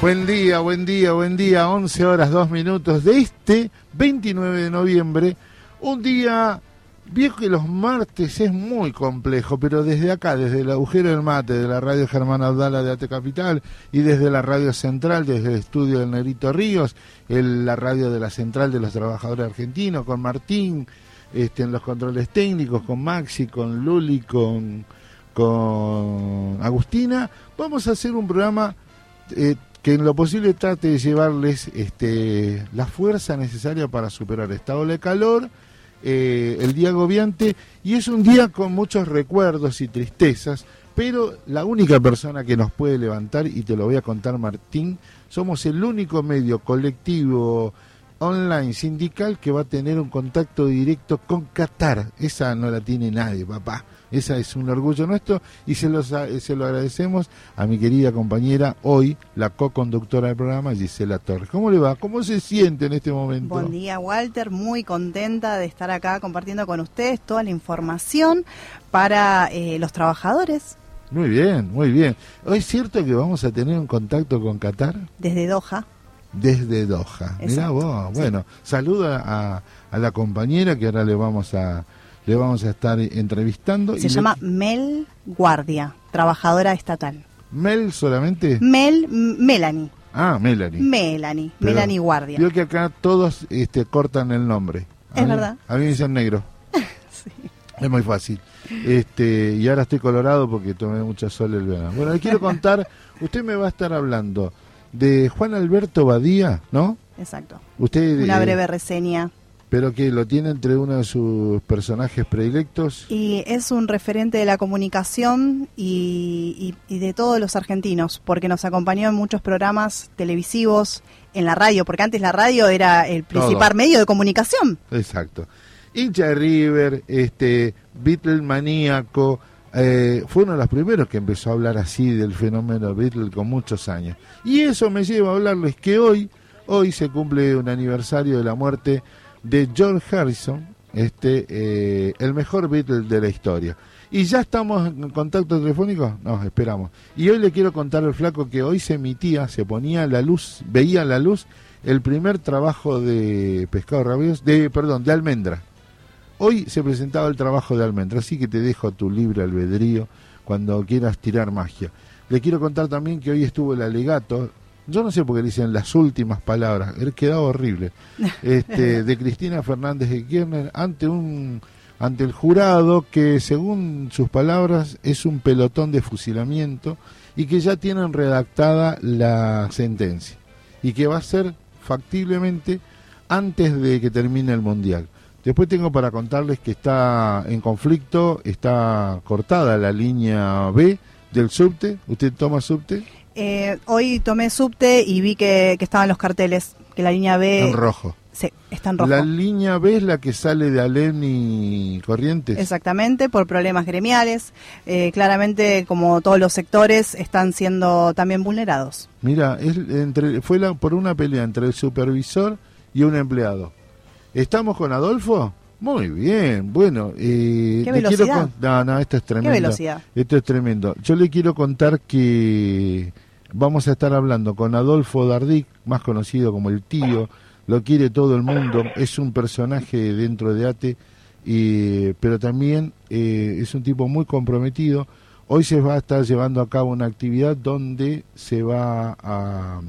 Buen día, buen día, buen día. 11 horas 2 minutos de este 29 de noviembre. Un día viejo que los martes es muy complejo, pero desde acá, desde el agujero del mate, de la radio Germán Abdala de Ate Capital y desde la radio central, desde el estudio del Negrito Ríos, el, la radio de la central de los trabajadores argentinos, con Martín, este, en los controles técnicos, con Maxi, con Luli, con, con Agustina, vamos a hacer un programa eh, que en lo posible trate de llevarles este, la fuerza necesaria para superar esta ola de calor, eh, el día agobiante, y es un día con muchos recuerdos y tristezas, pero la única persona que nos puede levantar, y te lo voy a contar Martín, somos el único medio colectivo online sindical que va a tener un contacto directo con Qatar. Esa no la tiene nadie, papá. Esa es un orgullo nuestro y se, los, se lo agradecemos a mi querida compañera, hoy la co-conductora del programa, Gisela Torres. ¿Cómo le va? ¿Cómo se siente en este momento? Buen día, Walter. Muy contenta de estar acá compartiendo con ustedes toda la información para eh, los trabajadores. Muy bien, muy bien. ¿Es cierto que vamos a tener un contacto con Qatar? Desde Doha. Desde Doha. Mira vos. Bueno, saluda a, a la compañera que ahora le vamos a le vamos a estar entrevistando. Se llama Mel Guardia, trabajadora estatal. ¿Mel solamente? Mel, Melanie. Ah, Melanie. Melanie, Melanie Guardia. Veo que acá todos este, cortan el nombre. es verdad. A mí me dicen negro. sí. Es muy fácil. Este, y ahora estoy colorado porque tomé mucha sol el verano. Bueno, le quiero contar, usted me va a estar hablando de Juan Alberto Badía, ¿no? Exacto. Usted, Una breve reseña pero que lo tiene entre uno de sus personajes predilectos. Y es un referente de la comunicación y, de todos los argentinos, porque nos acompañó en muchos programas televisivos, en la radio, porque antes la radio era el principal medio de comunicación. Exacto. Hincha de River, este, Beatle maníaco, eh, fue uno de los primeros que empezó a hablar así del fenómeno Beatle con muchos años. Y eso me lleva a hablarles que hoy, hoy se cumple un aniversario de la muerte de George Harrison, este, eh, el mejor Beatle de la historia. ¿Y ya estamos en contacto telefónico? No, esperamos. Y hoy le quiero contar al flaco que hoy se emitía, se ponía la luz, veía la luz, el primer trabajo de Pescado Rabioso, de, perdón, de Almendra. Hoy se presentaba el trabajo de Almendra, así que te dejo tu libre albedrío cuando quieras tirar magia. Le quiero contar también que hoy estuvo el alegato, yo no sé por qué dicen las últimas palabras, quedado horrible, este, de Cristina Fernández de Kirchner ante un ante el jurado que según sus palabras es un pelotón de fusilamiento y que ya tienen redactada la sentencia y que va a ser factiblemente antes de que termine el mundial. Después tengo para contarles que está en conflicto, está cortada la línea B del subte. ¿Usted toma subte? Eh, hoy tomé subte y vi que, estaban los carteles, que la línea B... En rojo. Sí, está en rojo. La línea B es la que sale de Alén y Corrientes. Exactamente, por problemas gremiales. Eh, claramente, como todos los sectores, están siendo también vulnerados. Mira, es entre, fue la, por una pelea entre el supervisor y un empleado. ¿Estamos con Adolfo? Muy bien, bueno. Eh, ¿Qué velocidad? no, no, esto es tremendo. ¿Qué velocidad? Esto es tremendo. Yo le quiero contar que Vamos a estar hablando con Adolfo Dardic, más conocido como el tío, lo quiere todo el mundo, es un personaje dentro de ATE, pero también eh, es un tipo muy comprometido. Hoy se va a estar llevando a cabo una actividad donde se va a,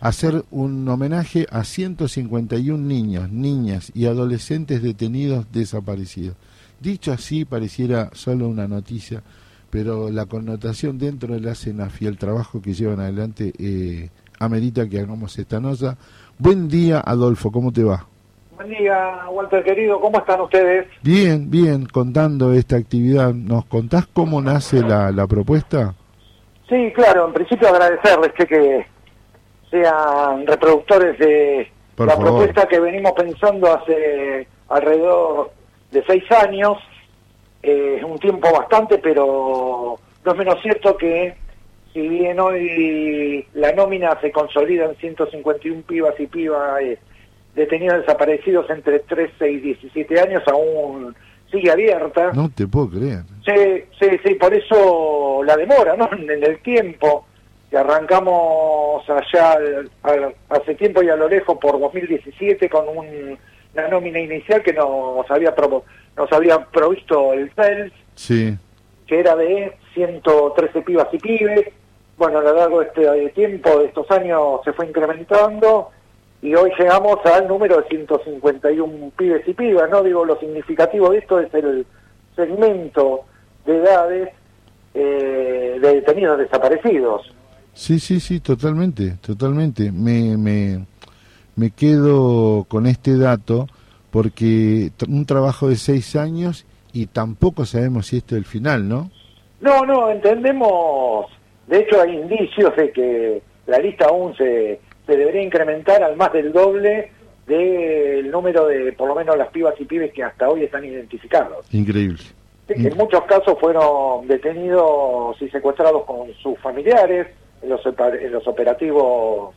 a hacer un homenaje a 151 niños, niñas y adolescentes detenidos desaparecidos. Dicho así, pareciera solo una noticia, pero la connotación dentro de la CENAF y el trabajo que llevan adelante eh, amerita que hagamos esta nota. Buen día, Adolfo, ¿cómo te va? Buen día, Walter querido, ¿cómo están ustedes? Bien, bien, contando esta actividad. ¿Nos contás cómo nace la, la propuesta? Sí, claro, en principio agradecerles que, sean reproductores de la propuesta que venimos pensando hace alrededor de seis años es un tiempo bastante, pero no es menos cierto que si bien hoy la nómina se consolida en 151 pibas y pibas eh, detenidos desaparecidos entre 13 y 17 años, aún sigue abierta. No te puedo creer. Sí, sí, sí, por eso la demora, ¿no? En el tiempo. que arrancamos allá hace tiempo y a lo lejos por 2017 con una nómina inicial que nos había nos había provisto el CELS, sí. que era de 113 pibas y pibes. Bueno, a lo largo de este tiempo, de estos años, se fue incrementando y hoy llegamos al número de 151 pibes y pibas, ¿no? Digo, lo significativo de esto es el segmento de edades eh, de detenidos desaparecidos. Sí, sí, sí, totalmente, totalmente. Me, me, me quedo con este dato porque un trabajo de seis años y tampoco sabemos si esto es el final, ¿no? No, no, entendemos. De hecho, hay indicios de que la lista aún se, se debería incrementar al más del doble del número de, por lo menos, las pibas y pibes que hasta hoy están identificados. Increíble. En muchos casos fueron detenidos y secuestrados con sus familiares en los, en los operativos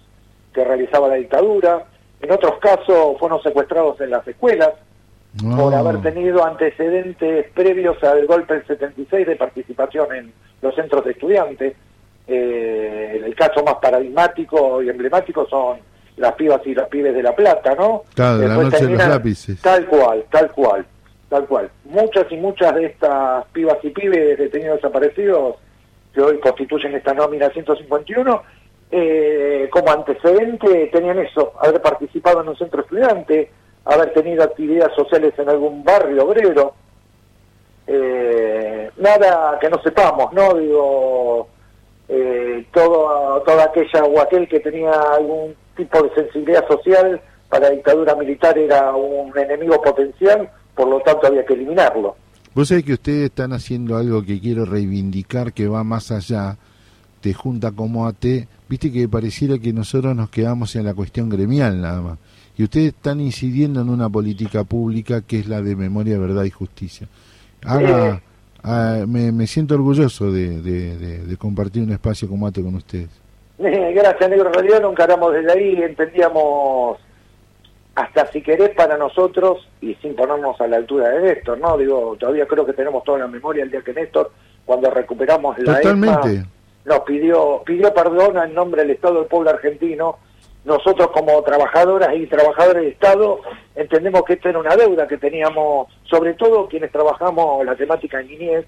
que realizaba la dictadura. En otros casos fueron secuestrados en las escuelas por haber tenido antecedentes previos al golpe del 76 de participación en los centros de estudiantes. Eh, el caso más paradigmático y emblemático son las pibas y los pibes de La Plata, ¿no? Claro, de la noche de los lápices. Tal cual, tal cual, tal cual. Muchas y muchas de estas pibas y pibes detenidos desaparecidos que hoy constituyen esta nómina 151, eh, como antecedente tenían eso, haber participado en un centro estudiante, haber tenido actividades sociales en algún barrio obrero, eh, nada que no sepamos, ¿no? Digo, eh, todo, toda aquella o aquel que tenía algún tipo de sensibilidad social para la dictadura militar era un enemigo potencial, por lo tanto había que eliminarlo. Vos sabés que ustedes están haciendo algo que quiero reivindicar que va más allá de Junta como AT. Viste que pareciera que nosotros nos quedamos en la cuestión gremial nada más. Y ustedes están incidiendo en una política pública que es la de memoria, verdad y justicia. Haga, ah, me, siento orgulloso de, compartir un espacio como ATE con ustedes. Gracias, Negro. En realidad no encaramos desde ahí, entendíamos hasta si querés para nosotros y sin ponernos a la altura de Néstor, ¿no? Digo, todavía creo que tenemos toda la memoria el día que Néstor, cuando recuperamos la Totalmente. Nos pidió, pidió perdón en nombre del Estado del pueblo argentino. Nosotros como trabajadoras y trabajadores del Estado entendemos que esta era una deuda que teníamos, sobre todo quienes trabajamos la temática en niñez,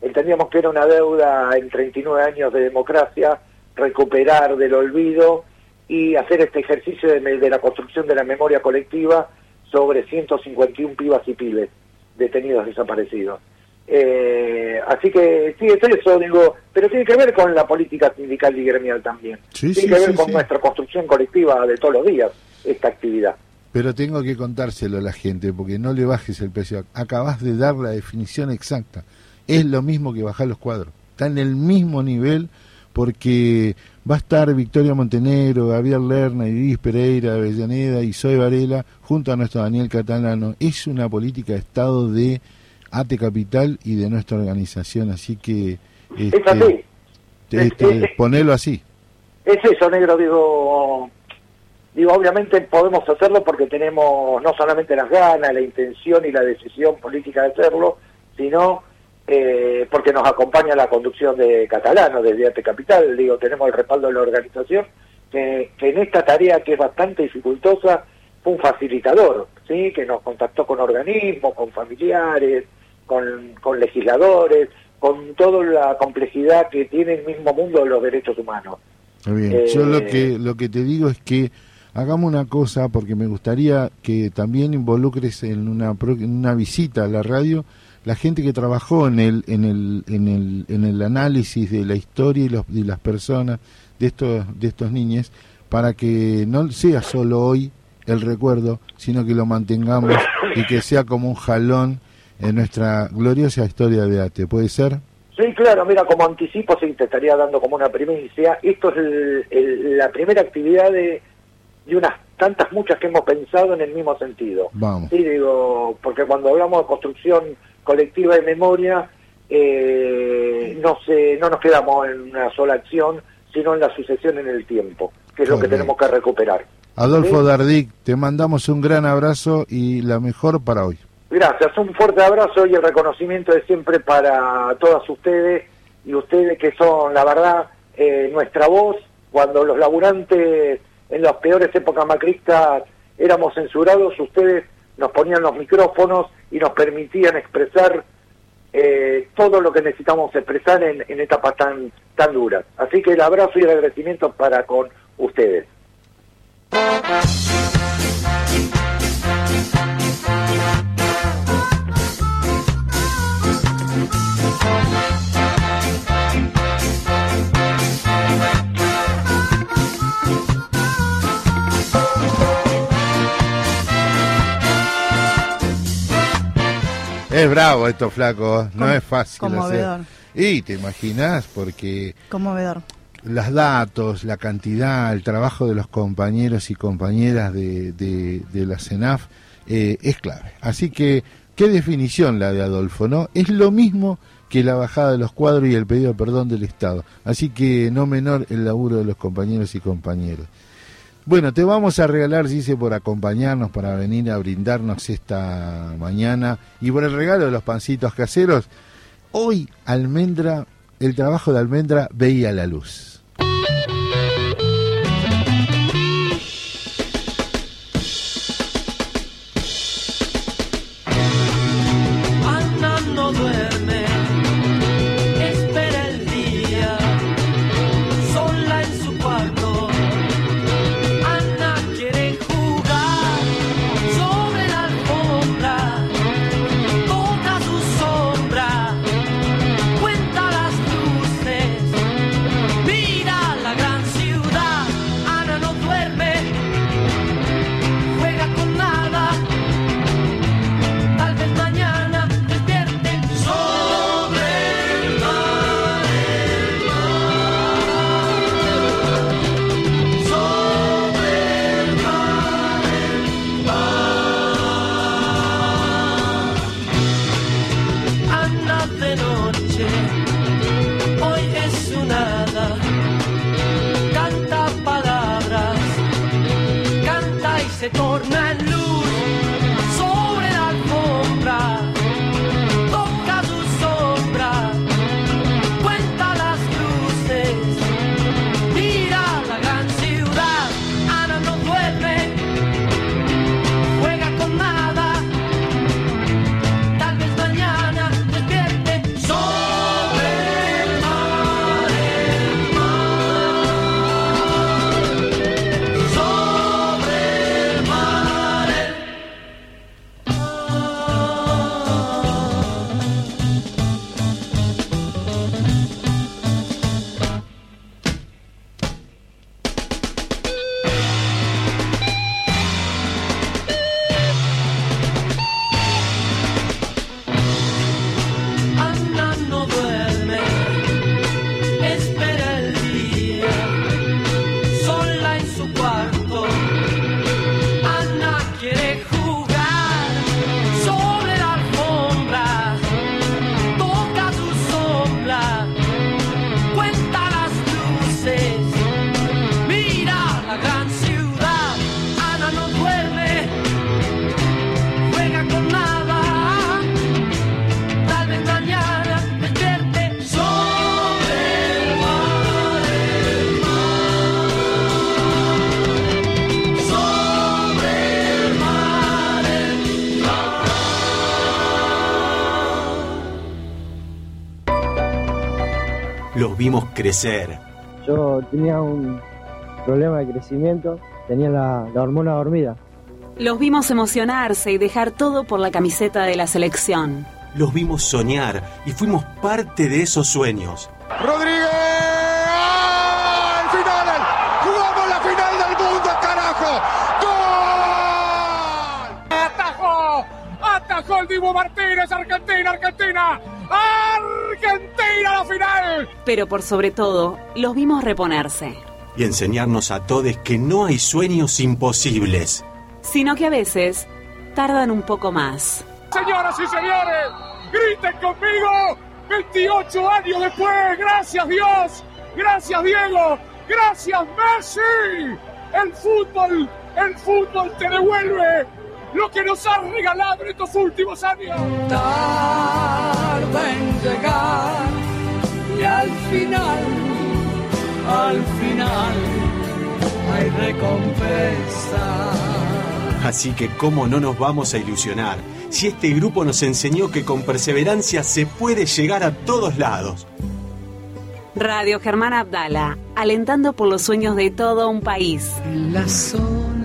entendíamos que era una deuda en 39 años de democracia, recuperar del olvido y hacer este ejercicio de, la construcción de la memoria colectiva sobre 151 pibas y pibes detenidos desaparecidos. Eh, así que sí, es eso, digo, pero tiene que ver con la política sindical y gremial también. tiene que ver con nuestra construcción colectiva de todos los días, esta actividad. Pero tengo que contárselo a la gente, porque no le bajes el precio. Acabas de dar la definición exacta. Es lo mismo que bajar los cuadros. Está en el mismo nivel porque va a estar Victoria Montenegro, Gabriel Lerna, Iris Pereira, Avellaneda y Zoe Varela junto a nuestro Daniel Catalano. Es una política de Estado de ATE Capital y de nuestra organización, así que este, este, ponelo así. Es eso, negro, digo, digo, obviamente podemos hacerlo porque tenemos no solamente las ganas, la intención y la decisión política de hacerlo, sino eh, porque nos acompaña la conducción de Catalano desde Arte Capital, digo, tenemos el respaldo de la organización, que, en esta tarea que es bastante dificultosa un facilitador, ¿sí? que nos contactó con organismos, con familiares, con, legisladores, con toda la complejidad que tiene el mismo mundo de los derechos humanos. bien, yo lo eh, que, lo que te digo es que hagamos una cosa, porque me gustaría que también involucres en una, en una visita a la radio la gente que trabajó en el, en el, en el, en el análisis de la historia y, los, de las personas de estos, de estos niños, para que no sea solo hoy el recuerdo, sino que lo mantengamos y que sea como un jalón en nuestra gloriosa historia de ATE. ¿Puede ser? Sí, claro, mira, como anticipo, sí, te estaría dando como una primicia. Esto es la primera actividad de, de unas tantas muchas que hemos pensado en el mismo sentido. Vamos. Sí, digo, porque cuando hablamos de construcción colectiva de memoria, eh, no, se, no nos quedamos en una sola acción, sino en la sucesión en el tiempo, que es lo que tenemos que recuperar. Adolfo Dardic, te mandamos un gran abrazo y la mejor para hoy. Gracias, un fuerte abrazo y el reconocimiento de siempre para todas ustedes y ustedes que son, la verdad, eh, nuestra voz cuando los laburantes en las peores épocas macristas éramos censurados, ustedes nos ponían los micrófonos y nos permitían expresar eh, todo lo que necesitamos expresar en, en etapas tan, tan duras. Así que el abrazo y el agradecimiento para con ustedes. Es bravo esto, flaco. No es fácil. Conmovedor. Y te imaginas, porque. Conmovedor. Los datos, la cantidad, el trabajo de los compañeros y compañeras de, la CENAF eh, es clave. Así que, qué definición la de Adolfo, ¿no? Es lo mismo que la bajada de los cuadros y el pedido de perdón del Estado. Así que no menor el laburo de los compañeros y compañeras. Bueno, te vamos a regalar, dice, por acompañarnos, para venir a brindarnos esta mañana y por el regalo de los pancitos caseros. Hoy, almendra, el trabajo de almendra veía la luz. Crecer. Yo tenía un problema de crecimiento, tenía la, hormona dormida. Los vimos emocionarse y dejar todo por la camiseta de la selección. Los vimos soñar y fuimos parte de esos sueños. Rodríguez, ¡Al final! ¡Jugamos la final del mundo, carajo! ¡Gol! ¡Atajó! ¡Atajó el Divo Martínez! ¡Argentina, Argentina! Argentina la final. Pero por sobre todo, los vimos reponerse. Y enseñarnos a todos que no hay sueños imposibles. Sino que a veces tardan un poco más. Señoras y señores, griten conmigo. 28 años después, gracias Dios, gracias Diego, gracias Messi. El fútbol, el fútbol te devuelve lo que nos ha regalado en estos últimos años. Tarda en llegar y al final al final hay recompensa. Así que cómo no nos vamos a ilusionar si este grupo nos enseñó que con perseverancia se puede llegar a todos lados. Radio Germán Abdala, alentando por los sueños de todo un país. En la zona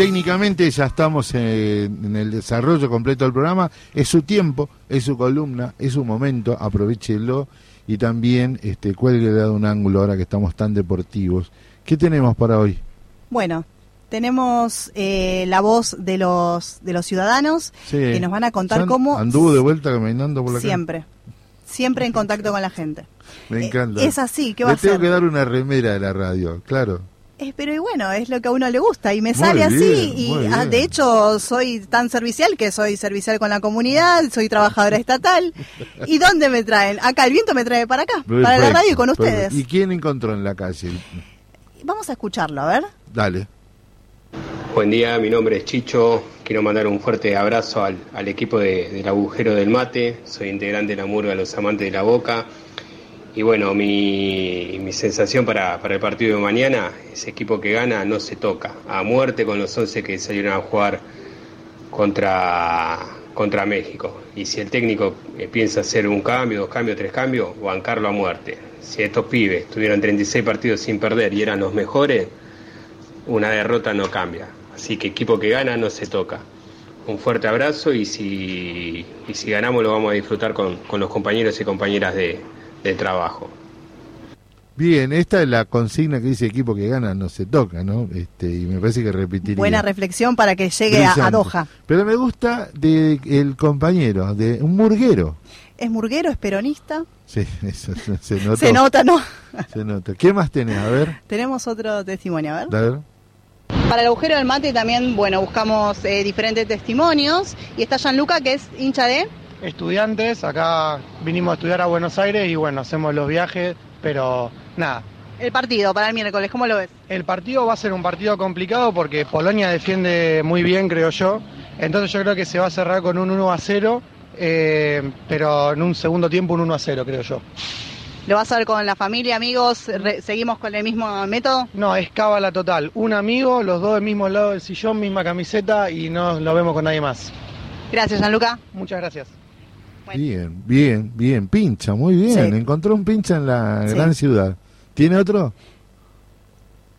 técnicamente ya estamos en, el desarrollo completo del programa. Es su tiempo, es su columna, es su momento, aprovechelo y también este, cuelgue de un ángulo ahora que estamos tan deportivos. ¿Qué tenemos para hoy? Bueno, tenemos eh, la voz de los de los ciudadanos que nos van a contar cómo anduvo de vuelta caminando por la siempre siempre en contacto con la gente. Me encanta. eh, es así qué va Le a hacer tengo que dar una remera de la radio claro eh, pero y bueno, es lo que a uno le gusta y me sale así y ah, de hecho soy tan servicial que soy servicial con la comunidad, soy trabajadora estatal. ¿Y dónde me traen? Acá el viento me trae para acá, para la radio y con ustedes. ¿Y quién encontró en la calle? Vamos a escucharlo, a ver. Dale. Buen día, mi nombre es Chicho. Quiero mandar un fuerte abrazo al, equipo del agujero del mate. Soy integrante de la murga Los Amantes de la Boca. Y bueno, mi, sensación para, el partido de mañana, ese equipo que gana no se toca. A muerte con los 11 que salieron a jugar contra, contra México. Y si el técnico eh, piensa hacer un cambio, dos cambios, tres cambios, bancarlo a muerte. Si estos pibes tuvieron 36 partidos sin perder y eran los mejores, una derrota no cambia. Así que equipo que gana no se toca. Un fuerte abrazo y si, y si ganamos lo vamos a disfrutar con, con los compañeros y compañeras de, de trabajo. Bien, esta es la consigna que dice equipo que gana no se toca, ¿no? Este, y me parece que repetiría. Buena reflexión para que llegue a, Doha. Pero me gusta de el compañero, de un murguero. ¿Es murguero? ¿Es peronista? Sí, eso se nota. se nota, ¿no? se nota. ¿Qué más tenés? A ver. Tenemos otro testimonio, a ver. A ver. Para el agujero del mate también, bueno, buscamos eh, diferentes testimonios. Y está Gianluca, que es hincha de estudiantes, acá vinimos a estudiar a Buenos Aires y bueno, hacemos los viajes, pero nada. El partido para el miércoles, ¿cómo lo ves? El partido va a ser un partido complicado porque Polonia defiende muy bien, creo yo. Entonces yo creo que se va a cerrar con un 1 a 0, eh, pero en un segundo tiempo un 1 a 0, creo yo. ¿Lo vas a ver con la familia, amigos? ¿Seguimos con el mismo método? No, es cábala total. Un amigo, los dos del mismo lado del sillón, misma camiseta y no lo vemos con nadie más. Gracias, Gianluca. Muchas gracias. Bien, bien, bien. Pincha, muy bien. Encontró un pincha en la gran ciudad. ¿Tiene otro?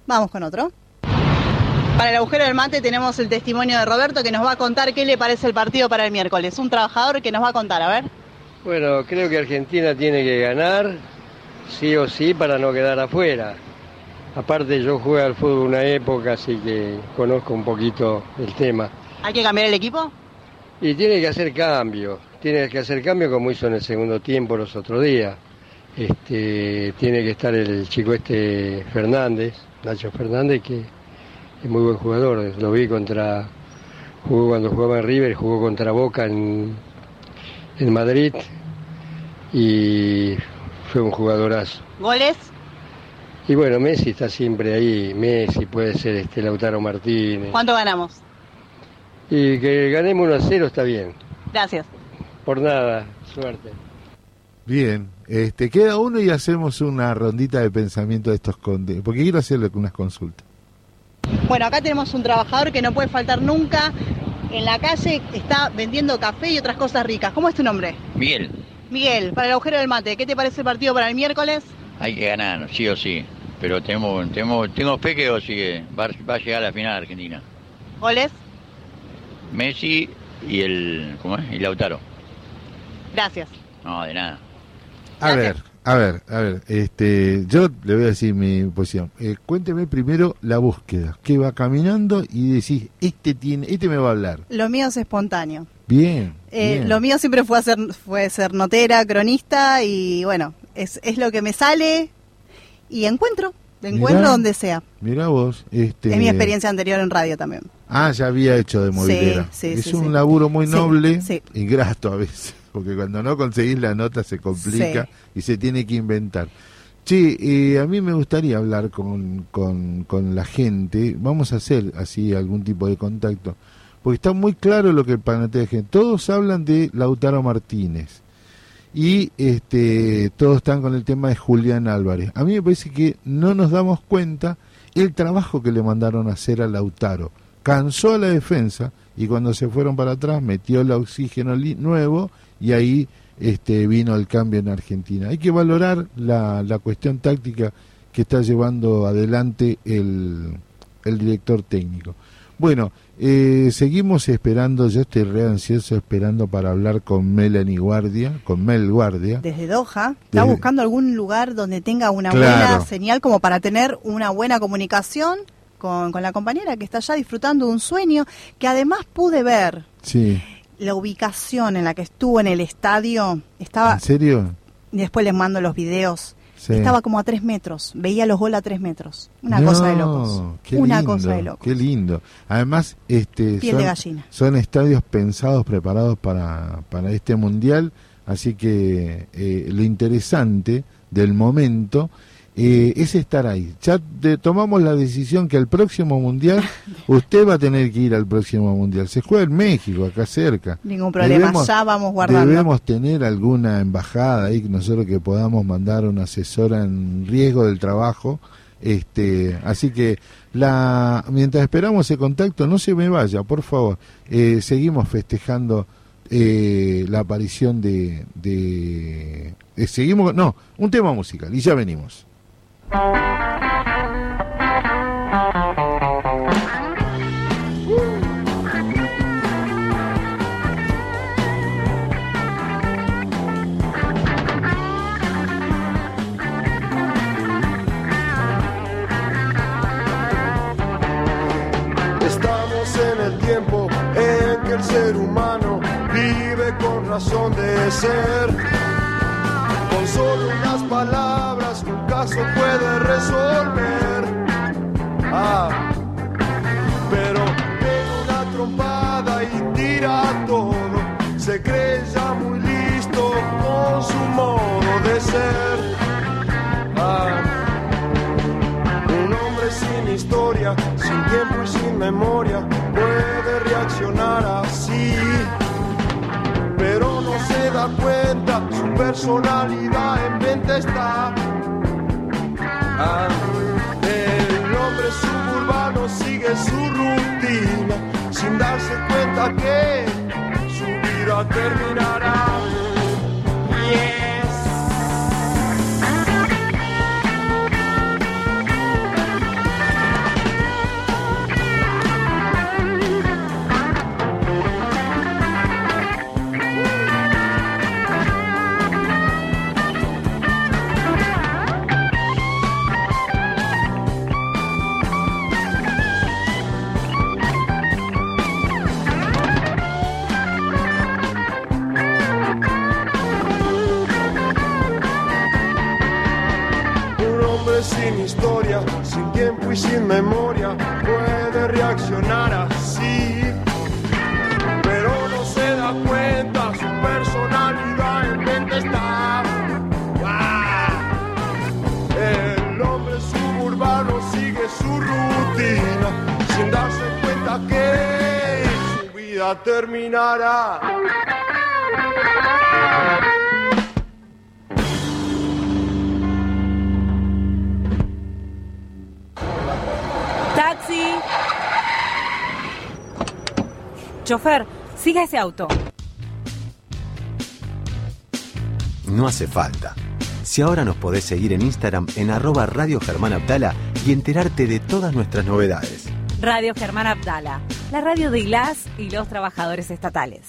Vamos con otro. Para el agujero del mate tenemos el testimonio de Roberto que nos va a contar qué le parece el partido para el miércoles. Un trabajador que nos va a contar, a ver. Bueno, creo que Argentina tiene que ganar, sí o sí, para no quedar afuera. Aparte yo jugué al fútbol una época, así que conozco un poquito el tema. ¿Hay que cambiar el equipo? Y tiene que hacer cambios tiene que hacer cambio como hizo en el segundo tiempo los otros días. Este, tiene que estar el chico este Fernández, Nacho Fernández, que es muy buen jugador. Lo vi contra, jugó cuando jugaba en River, jugó contra Boca en, en Madrid y fue un jugadorazo. ¿Goles? Y bueno, Messi está siempre ahí, Messi puede ser este Lautaro Martínez. ¿Cuánto ganamos? Y que ganemos 1 a 0 está bien. Gracias. Por nada, suerte. Bien, este, queda uno y hacemos una rondita de pensamiento de estos condes, porque quiero hacerle unas consultas. Bueno, acá tenemos un trabajador que no puede faltar nunca en la calle, está vendiendo café y otras cosas ricas. ¿Cómo es tu nombre? Miguel. Miguel, para el agujero del mate, ¿qué te parece el partido para el miércoles? Hay que ganar, sí o sí, pero tenemos, tenemos, tengo fe que va, va a llegar a la final Argentina. ¿Goles? Messi y el, ¿cómo es? Y Lautaro. Gracias. No, de nada. A ver, A ver, a ver, este, yo le voy a decir mi posición. Eh, cuénteme primero la búsqueda, que va caminando y decís, este tiene, este me va a hablar. Lo mío es espontáneo. Bien. Eh, lo mío siempre fue ser, fue ser notera, cronista y bueno, es, es lo que me sale y encuentro, encuentro donde sea. Mira vos. Este... Es mi experiencia anterior en radio también. Ah, ya había hecho de movilera. Sí, es un laburo muy noble y grato a veces porque cuando no conseguís la nota se complica y se tiene que inventar. Sí, eh, a mí me gustaría hablar con, con, con, la gente, vamos a hacer así algún tipo de contacto, porque está muy claro lo que el gente. Todos hablan de Lautaro Martínez y este, todos están con el tema de Julián Álvarez. A mí me parece que no nos damos cuenta el trabajo que le mandaron a hacer a Lautaro. Cansó a la defensa y cuando se fueron para atrás metió el oxígeno nuevo y ahí este, vino el cambio en Argentina. Hay que valorar la, la cuestión táctica que está llevando adelante el, el director técnico. Bueno, eh, seguimos esperando, yo estoy re ansioso esperando para hablar con Melanie Guardia, con Mel Guardia. Desde Doha, está buscando algún lugar donde tenga una buena señal como para tener una buena comunicación con, con la compañera que está allá disfrutando de un sueño que además pude ver. Sí la ubicación en la que estuvo en el estadio estaba... ¿En serio? Después les mando los videos. Estaba como a tres metros, veía los goles a tres metros. Una cosa de locos. Una cosa de locos. Qué lindo. Además, este, son, son estadios pensados, preparados para, para este mundial. Así que eh, lo interesante del momento eh, es estar ahí. Ya tomamos la decisión que al próximo mundial usted va a tener que ir al próximo mundial. Se juega en México, acá cerca. Ningún problema, ya vamos guardando. Debemos tener alguna embajada ahí, nosotros que podamos mandar una asesora en riesgo del trabajo. Este, así que la mientras esperamos ese contacto, no se me vaya, por favor. Eh, seguimos festejando eh, la aparición de, de seguimos, no, un tema musical y ya venimos. Ser humano vive con razón de ser. Con solo unas palabras caso puede resolver. Ah, pero pega una trompada y tira todo. Se cree ya muy listo con su modo de ser. Ah, un hombre sin historia, sin tiempo y sin memoria, puede reaccionar así. Se da cuenta, su personalidad en venta está. El hombre suburbano sigue su rutina sin darse cuenta que su vida terminará. Y sin memoria puede reaccionar así. Pero no se da cuenta, su personalidad en mente está. El hombre suburbano sigue su rutina sin darse cuenta que su vida terminará. Chofer, siga ese auto. No hace falta. Si ahora nos podés seguir en Instagram en arroba Radio Germán Abdala y enterarte de todas nuestras novedades. Radio Germán Abdala, la radio de ILAS y los trabajadores estatales.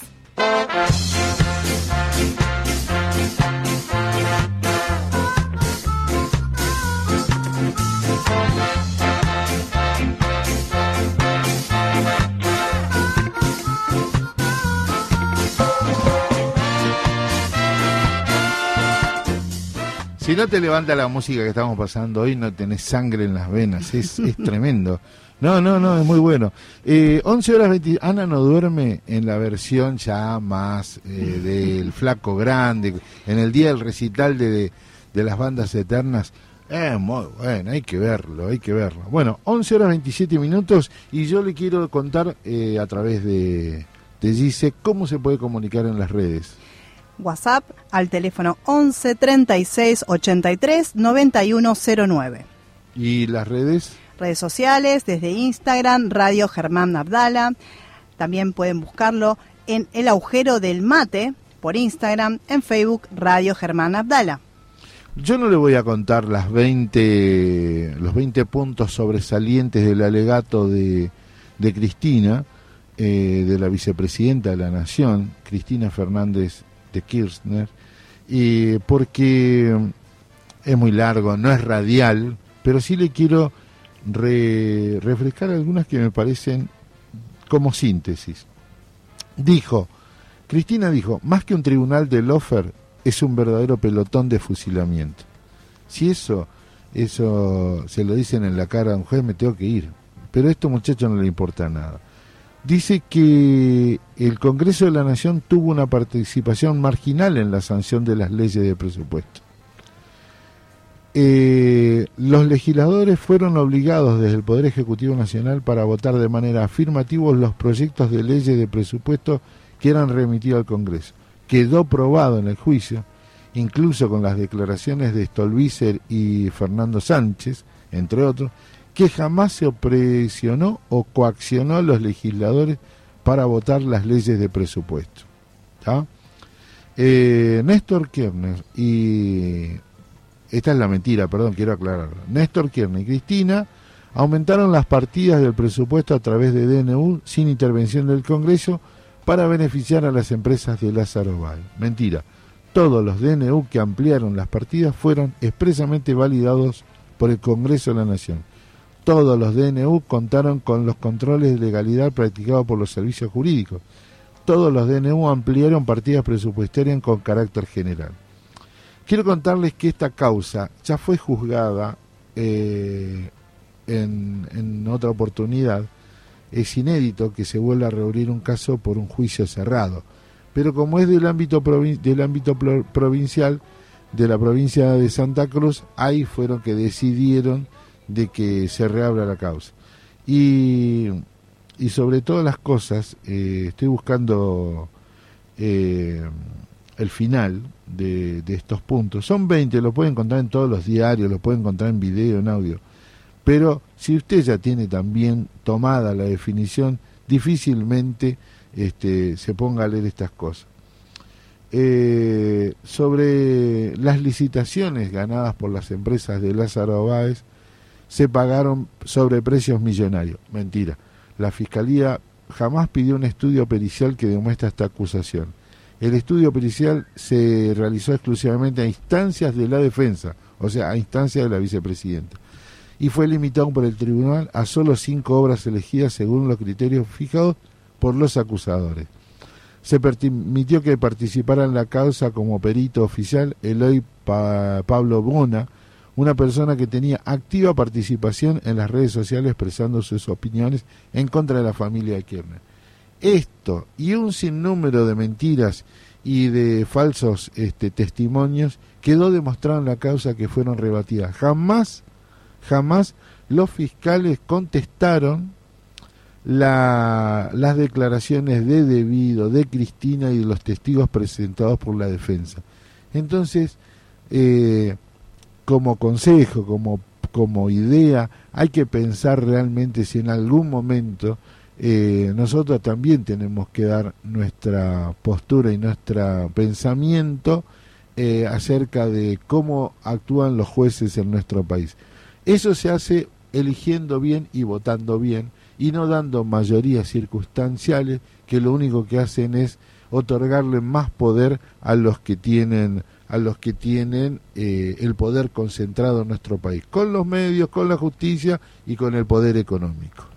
Si no te levanta la música que estamos pasando hoy, no tenés sangre en las venas. Es, es tremendo. No, no, no, es muy bueno. Eh, 11 horas 20. Ana no duerme en la versión ya más eh, del Flaco Grande, en el día del recital de, de, las bandas eternas. Eh, muy bueno, hay que verlo, hay que verlo. Bueno, 11 horas 27 minutos y yo le quiero contar eh, a través de, de Gise cómo se puede comunicar en las redes. WhatsApp al teléfono 11 36 83 9109. ¿Y las redes? redes sociales, desde Instagram, Radio Germán Abdala. También pueden buscarlo en El Agujero del Mate por Instagram, en Facebook, Radio Germán Abdala. Yo no le voy a contar las 20, los 20 puntos sobresalientes del alegato de, de Cristina, eh, de la vicepresidenta de la Nación, Cristina Fernández de Kirchner, y porque es muy largo, no es radial, pero sí le quiero refrescar algunas que me parecen como síntesis. Dijo, Cristina dijo, más que un tribunal de Lofer, es un verdadero pelotón de fusilamiento. Si eso, eso se lo dicen en la cara a un juez, me tengo que ir. Pero a este muchacho no le importa nada. Dice que el Congreso de la Nación tuvo una participación marginal en la sanción de las leyes de presupuesto. Eh, los legisladores fueron obligados desde el Poder Ejecutivo Nacional para votar de manera afirmativa los proyectos de leyes de presupuesto que eran remitidos al Congreso. Quedó probado en el juicio, incluso con las declaraciones de Stolbizer y Fernando Sánchez, entre otros, que jamás se presionó o coaccionó a los legisladores para votar las leyes de presupuesto. Eh, Néstor Kirchner y esta es la mentira, perdón, quiero aclararlo. Néstor Kirchner y Cristina aumentaron las partidas del presupuesto a través de DNU sin intervención del Congreso para beneficiar a las empresas de Lázaro Bay. Mentira. Todos los DNU que ampliaron las partidas fueron expresamente validados por el Congreso de la Nación. Todos los DNU contaron con los controles de legalidad practicados por los servicios jurídicos. Todos los DNU ampliaron partidas presupuestarias con carácter general. Quiero contarles que esta causa ya fue juzgada eh, en, otra oportunidad. Es inédito que se vuelva a reabrir un caso por un juicio cerrado. Pero como es del ámbito, del ámbito provincial, de la provincia de Santa Cruz, ahí fueron que decidieron de que se reabra la causa. Y, y sobre todas las cosas, eh, estoy buscando eh, el final de, estos puntos. Son 20, lo pueden encontrar en todos los diarios, lo pueden encontrar en video, en audio. Pero si usted ya tiene también tomada la definición, difícilmente este, se ponga a leer estas cosas. Eh, sobre las licitaciones ganadas por las empresas de Lázaro Báez, se pagaron sobre precios millonarios. Mentira. La Fiscalía jamás pidió un estudio pericial que demuestre esta acusación el estudio pericial se realizó exclusivamente a instancias de la defensa, o sea, a instancias de la vicepresidenta, y fue limitado por el tribunal a solo cinco obras elegidas según los criterios fijados por los acusadores. Se permitió que participara en la causa como perito oficial Eloy Pablo Bona, una persona que tenía activa participación en las redes sociales expresando sus opiniones en contra de la familia de Kirchner esto y un sinnúmero de mentiras y de falsos este, testimonios quedó demostrado en la causa que fueron rebatidas. Jamás, jamás los fiscales contestaron las declaraciones de debido de Cristina y de los testigos presentados por la defensa. Entonces, eh, como consejo, como, como idea, hay que pensar realmente si en algún momento eh, nosotros también tenemos que dar nuestra postura y nuestro pensamiento eh, acerca de cómo actúan los jueces en nuestro país. Eso se hace eligiendo bien y votando bien y no dando mayorías circunstanciales que lo único que hacen es otorgarle más poder a los que tienen a los que tienen eh, el poder concentrado en nuestro país, con los medios, con la justicia y con el poder económico.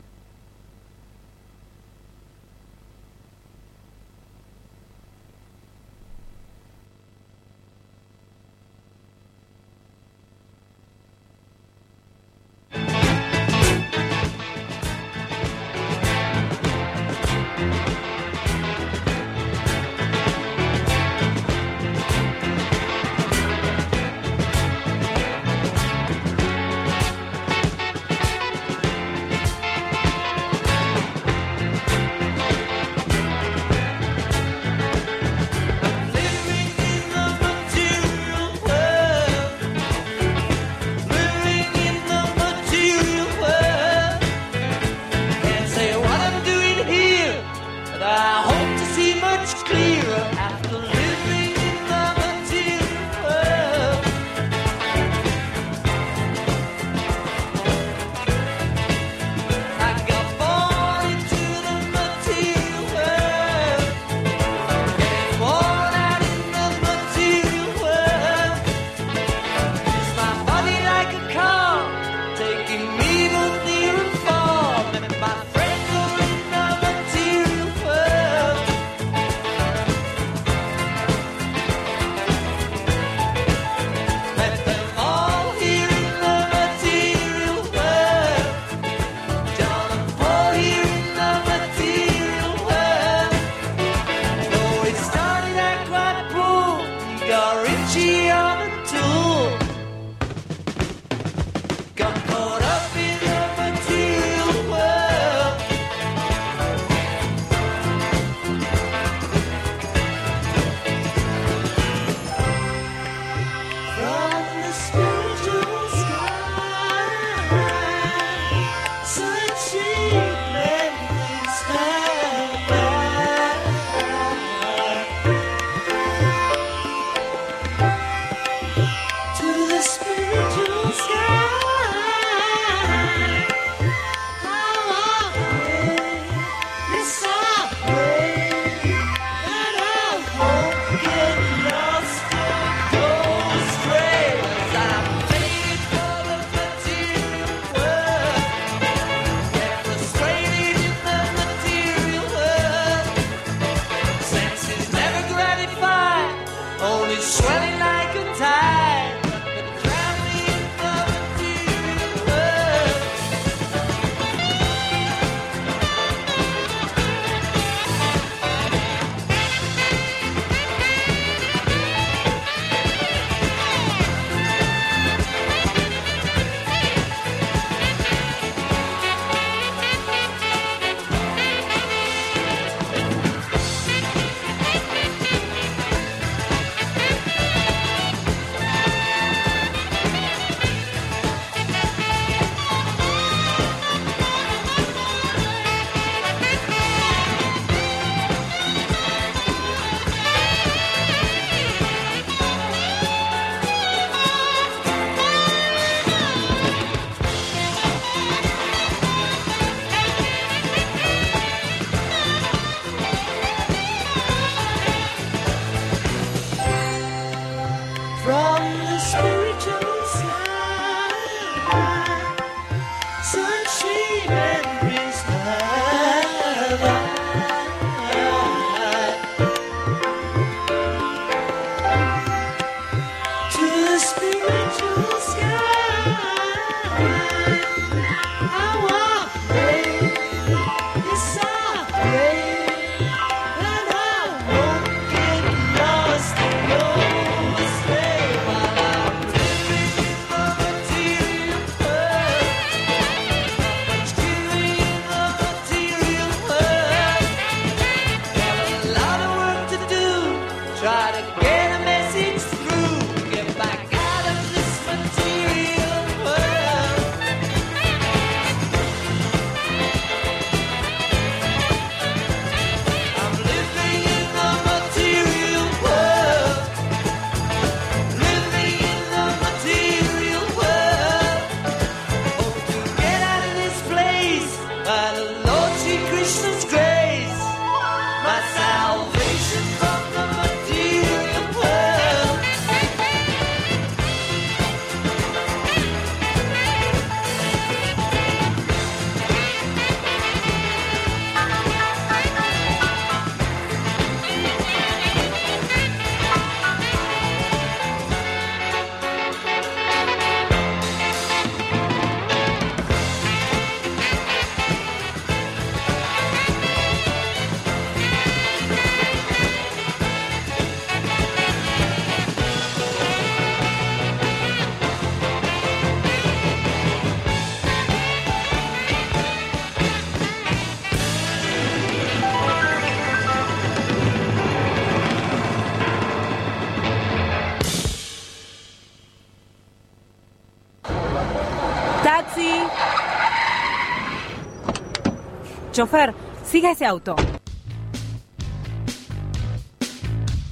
Chofer, siga ese auto.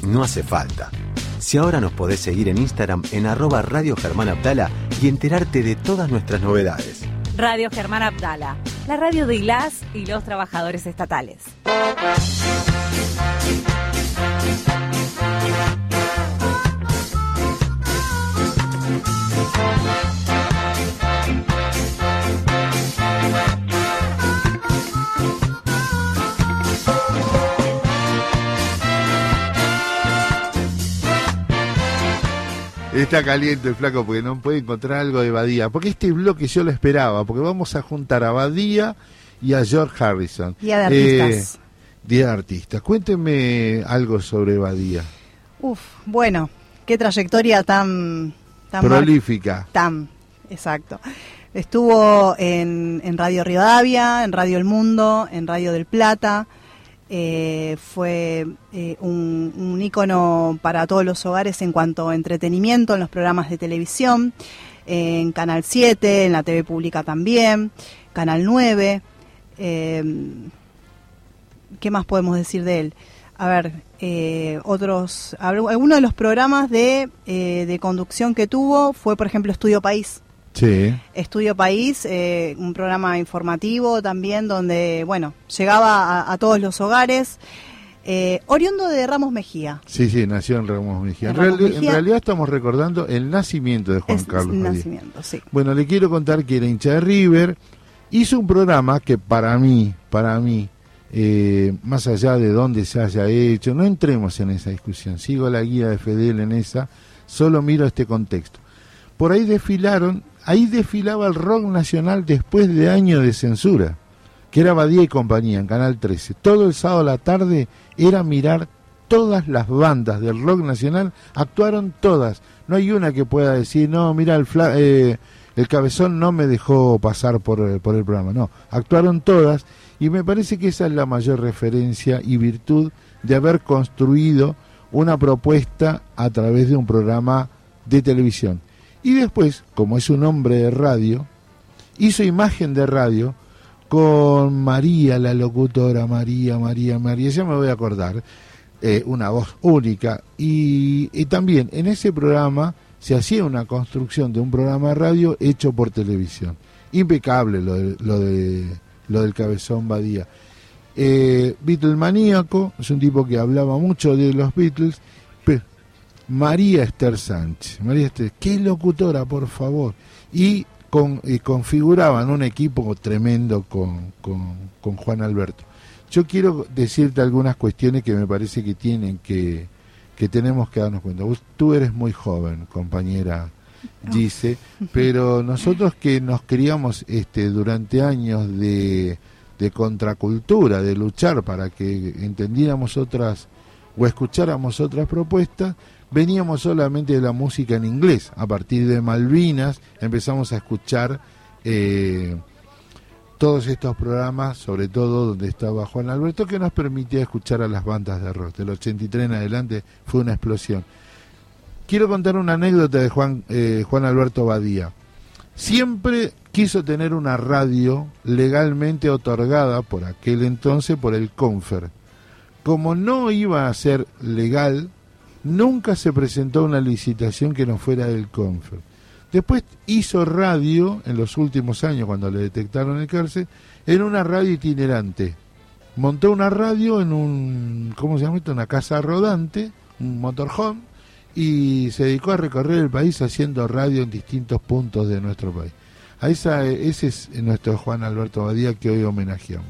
No hace falta. Si ahora nos podés seguir en Instagram en arroba Radio Germán Abdala y enterarte de todas nuestras novedades. Radio Germán Abdala, la radio de ILAS y los trabajadores estatales. Está caliente el flaco porque no puede encontrar algo de Badía. Porque este bloque yo lo esperaba, porque vamos a juntar a Badía y a George Harrison. Día de artistas. Eh, día de artistas. Cuéntenme algo sobre Badía. Uf, bueno, qué trayectoria tan... tan Prolífica. Tan, exacto. Estuvo en, en Radio Rivadavia, en Radio El Mundo, en Radio del Plata. Eh, fue eh, un, un ícono para todos los hogares en cuanto a entretenimiento en los programas de televisión, en Canal 7, en la TV pública también, Canal 9. Eh, ¿Qué más podemos decir de él? A ver, otros, algunos de los programas de, de conducción que tuvo fue, por ejemplo, Estudio País. Sí. Estudio País, eh, un programa informativo también donde, bueno, llegaba a, todos los hogares. Eh, oriundo de Ramos Mejía. Sí, sí, nació en Ramos Mejía. En, realidad estamos recordando el nacimiento de Juan Carlos. El nacimiento, sí. Bueno, le quiero contar que era hincha de River. Hizo un programa que para mí, para mí, eh, más allá de dónde se haya hecho, no entremos en esa discusión. Sigo la guía de Fedel en esa, solo miro este contexto. Por ahí desfilaron ahí desfilaba el rock nacional después de años de censura, que era Badía y compañía en Canal 13. Todo el sábado a la tarde era mirar todas las bandas del rock nacional, actuaron todas. No hay una que pueda decir, no, mira, el, eh, el cabezón no me dejó pasar por, por el programa. No, actuaron todas y me parece que esa es la mayor referencia y virtud de haber construido una propuesta a través de un programa de televisión. Y después, como es un hombre de radio, hizo imagen de radio con María, la locutora, María, María, María, ya me voy a acordar, eh, una voz única. Y, también en ese programa se hacía una construcción de un programa de radio hecho por televisión. Impecable lo, de, lo, de, lo del cabezón Badía. Eh, Beatle maníaco, es un tipo que hablaba mucho de los Beatles, María Esther Sánchez. María Esther, qué locutora, por favor. Y con, y configuraban un equipo tremendo con, con, Juan Alberto. Yo quiero decirte algunas cuestiones que me parece que tienen que, que tenemos que darnos cuenta. tú eres muy joven, compañera dice, pero nosotros que nos criamos este, durante años de, de contracultura, de luchar para que entendiéramos otras o escucháramos otras propuestas, veníamos solamente de la música en inglés. A partir de Malvinas empezamos a escuchar eh, todos estos programas, sobre todo donde estaba Juan Alberto, que nos permitía escuchar a las bandas de rock. Del 83 en adelante fue una explosión. Quiero contar una anécdota de Juan, eh, Juan Alberto Badía. Siempre quiso tener una radio legalmente otorgada por aquel entonces por el Confer. Como no iba a ser legal, nunca se presentó una licitación que no fuera del Confer. Después hizo radio en los últimos años, cuando le detectaron el cárcel, en una radio itinerante. Montó una radio en un, ¿cómo se llama esto? Una casa rodante, un motorhome, y se dedicó a recorrer el país haciendo radio en distintos puntos de nuestro país. A esa, ese es nuestro Juan Alberto Badía que hoy homenajeamos.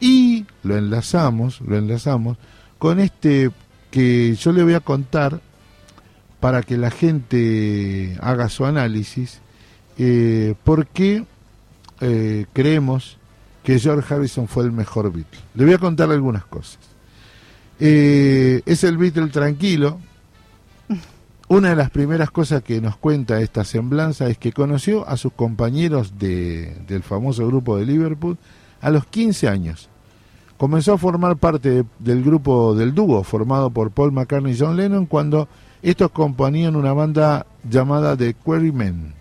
Y lo enlazamos, lo enlazamos con este que yo le voy a contar para que la gente haga su análisis, eh, por qué eh, creemos que George Harrison fue el mejor Beatle. Le voy a contar algunas cosas. Eh, es el Beatle tranquilo, una de las primeras cosas que nos cuenta esta semblanza es que conoció a sus compañeros de, del famoso grupo de Liverpool a los 15 años. Comenzó a formar parte del grupo del dúo formado por Paul McCartney y John Lennon cuando estos componían una banda llamada The Quarrymen.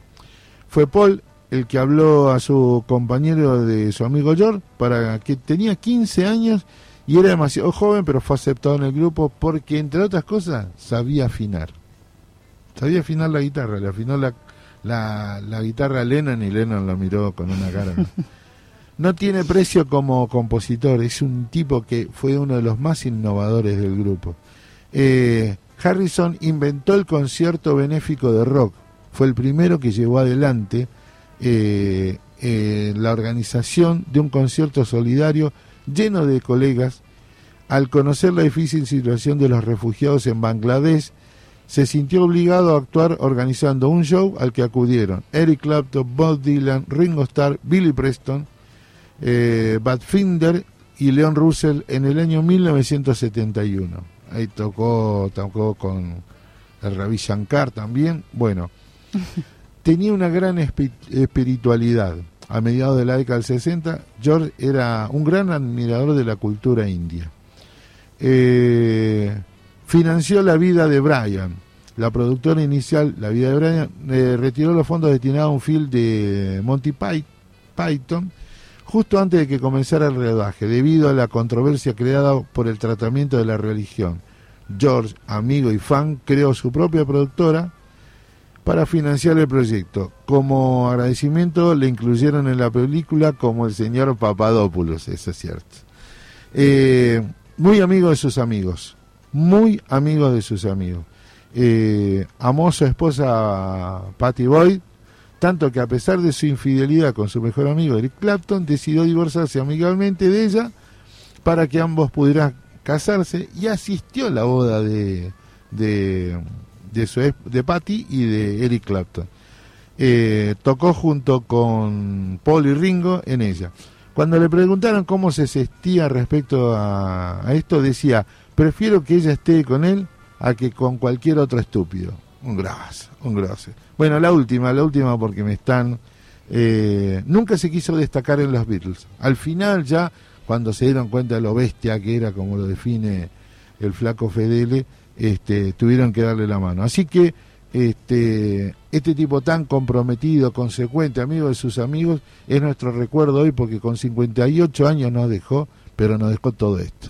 Fue Paul el que habló a su compañero de su amigo George para que tenía 15 años y era demasiado joven, pero fue aceptado en el grupo porque, entre otras cosas, sabía afinar. Sabía afinar la guitarra, le afinó la, la, guitarra a Lennon y Lennon lo miró con una cara. ¿no? tiene precio como compositor, es un tipo que fue uno de los más innovadores del grupo. Eh, Harrison inventó el concierto benéfico de rock, fue el primero que llevó adelante eh, eh, la organización de un concierto solidario lleno de colegas. Al conocer la difícil situación de los refugiados en Bangladesh, se sintió obligado a actuar organizando un show al que acudieron Eric Clapton, Bob Dylan, Ringo Starr, Billy Preston, eh, y Leon Russell en el año 1971. Ahí tocó, tocó con el Ravi Shankar también. Bueno, tenía una gran espiritualidad. A mediados de la década del 60, George era un gran admirador de la cultura india. Eh, financió la vida de Brian. La productora inicial, La vida de Brian, eh, retiró los fondos destinados a un film de Monty Python justo antes de que comenzara el rodaje, debido a la controversia creada por el tratamiento de la religión. George, amigo y fan, creó su propia productora para financiar el proyecto. Como agradecimiento le incluyeron en la película como el señor Papadopoulos, eso es cierto. Eh, muy amigo de sus amigos muy amigo de sus amigos. Eh, amó su esposa Patty Boyd, tanto que a pesar de su infidelidad con su mejor amigo Eric Clapton, decidió divorciarse amigablemente de ella para que ambos pudieran casarse y asistió a la boda de, de, de, de Patty y de Eric Clapton. Eh, tocó junto con Paul y Ringo en ella. Cuando le preguntaron cómo se sentía respecto a esto, decía, Prefiero que ella esté con él a que con cualquier otro estúpido. Un gras, un gras. Bueno, la última, la última porque me están... Eh, nunca se quiso destacar en los Beatles. Al final ya, cuando se dieron cuenta de lo bestia que era, como lo define el flaco Fedele, este, tuvieron que darle la mano. Así que este, este tipo tan comprometido, consecuente, amigo de sus amigos, es nuestro recuerdo hoy porque con 58 años nos dejó, pero nos dejó todo esto.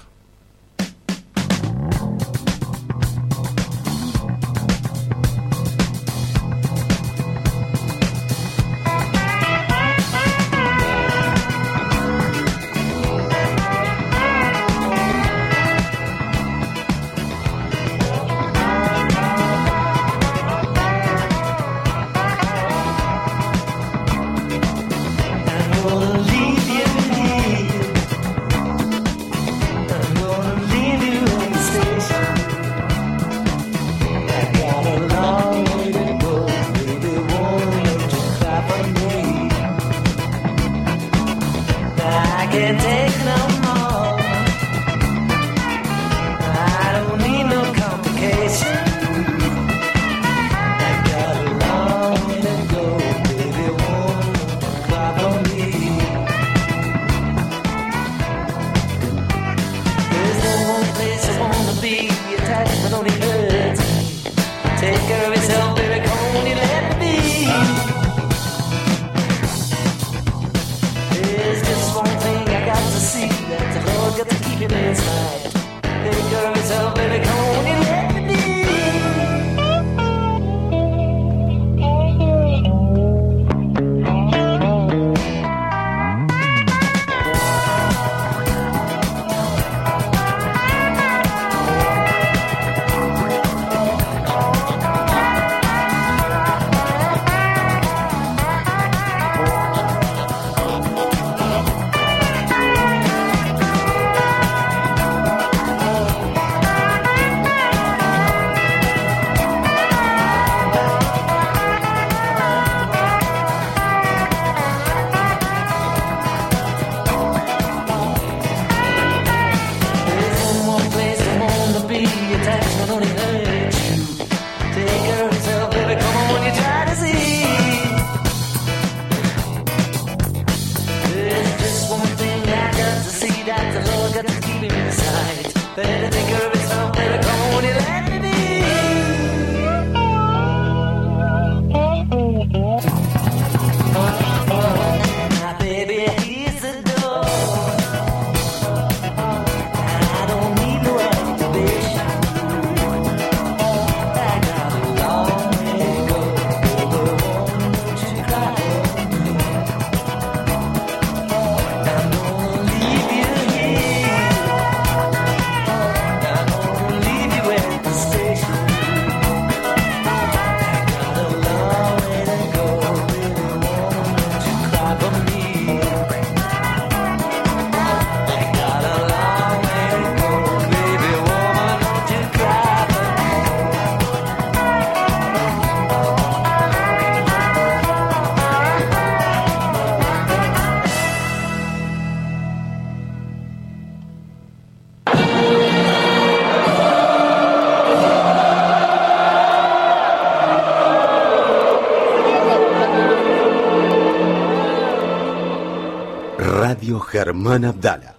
Germán Abdala,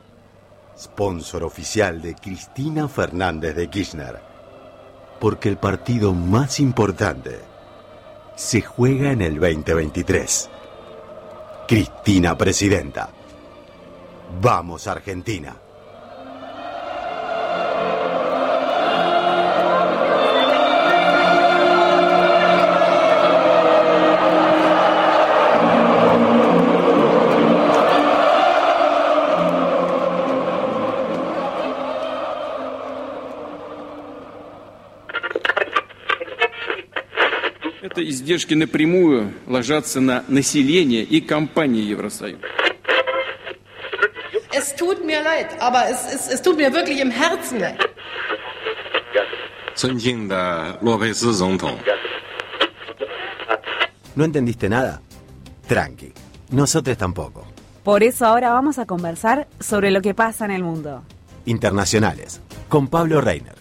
sponsor oficial de Cristina Fernández de Kirchner. Porque el partido más importante se juega en el 2023. Cristina Presidenta. Vamos Argentina. издержки напрямую ложатся на население и компании Евросоюза. Es tut mir leid, aber es, es, es tut mir wirklich im Herzen leid. 尊敬的洛佩斯总统。¿No entendiste nada? Tranqui, nosotros tampoco. Por eso ahora vamos a conversar sobre lo que pasa en el mundo. Internacionales, con Pablo Reiner.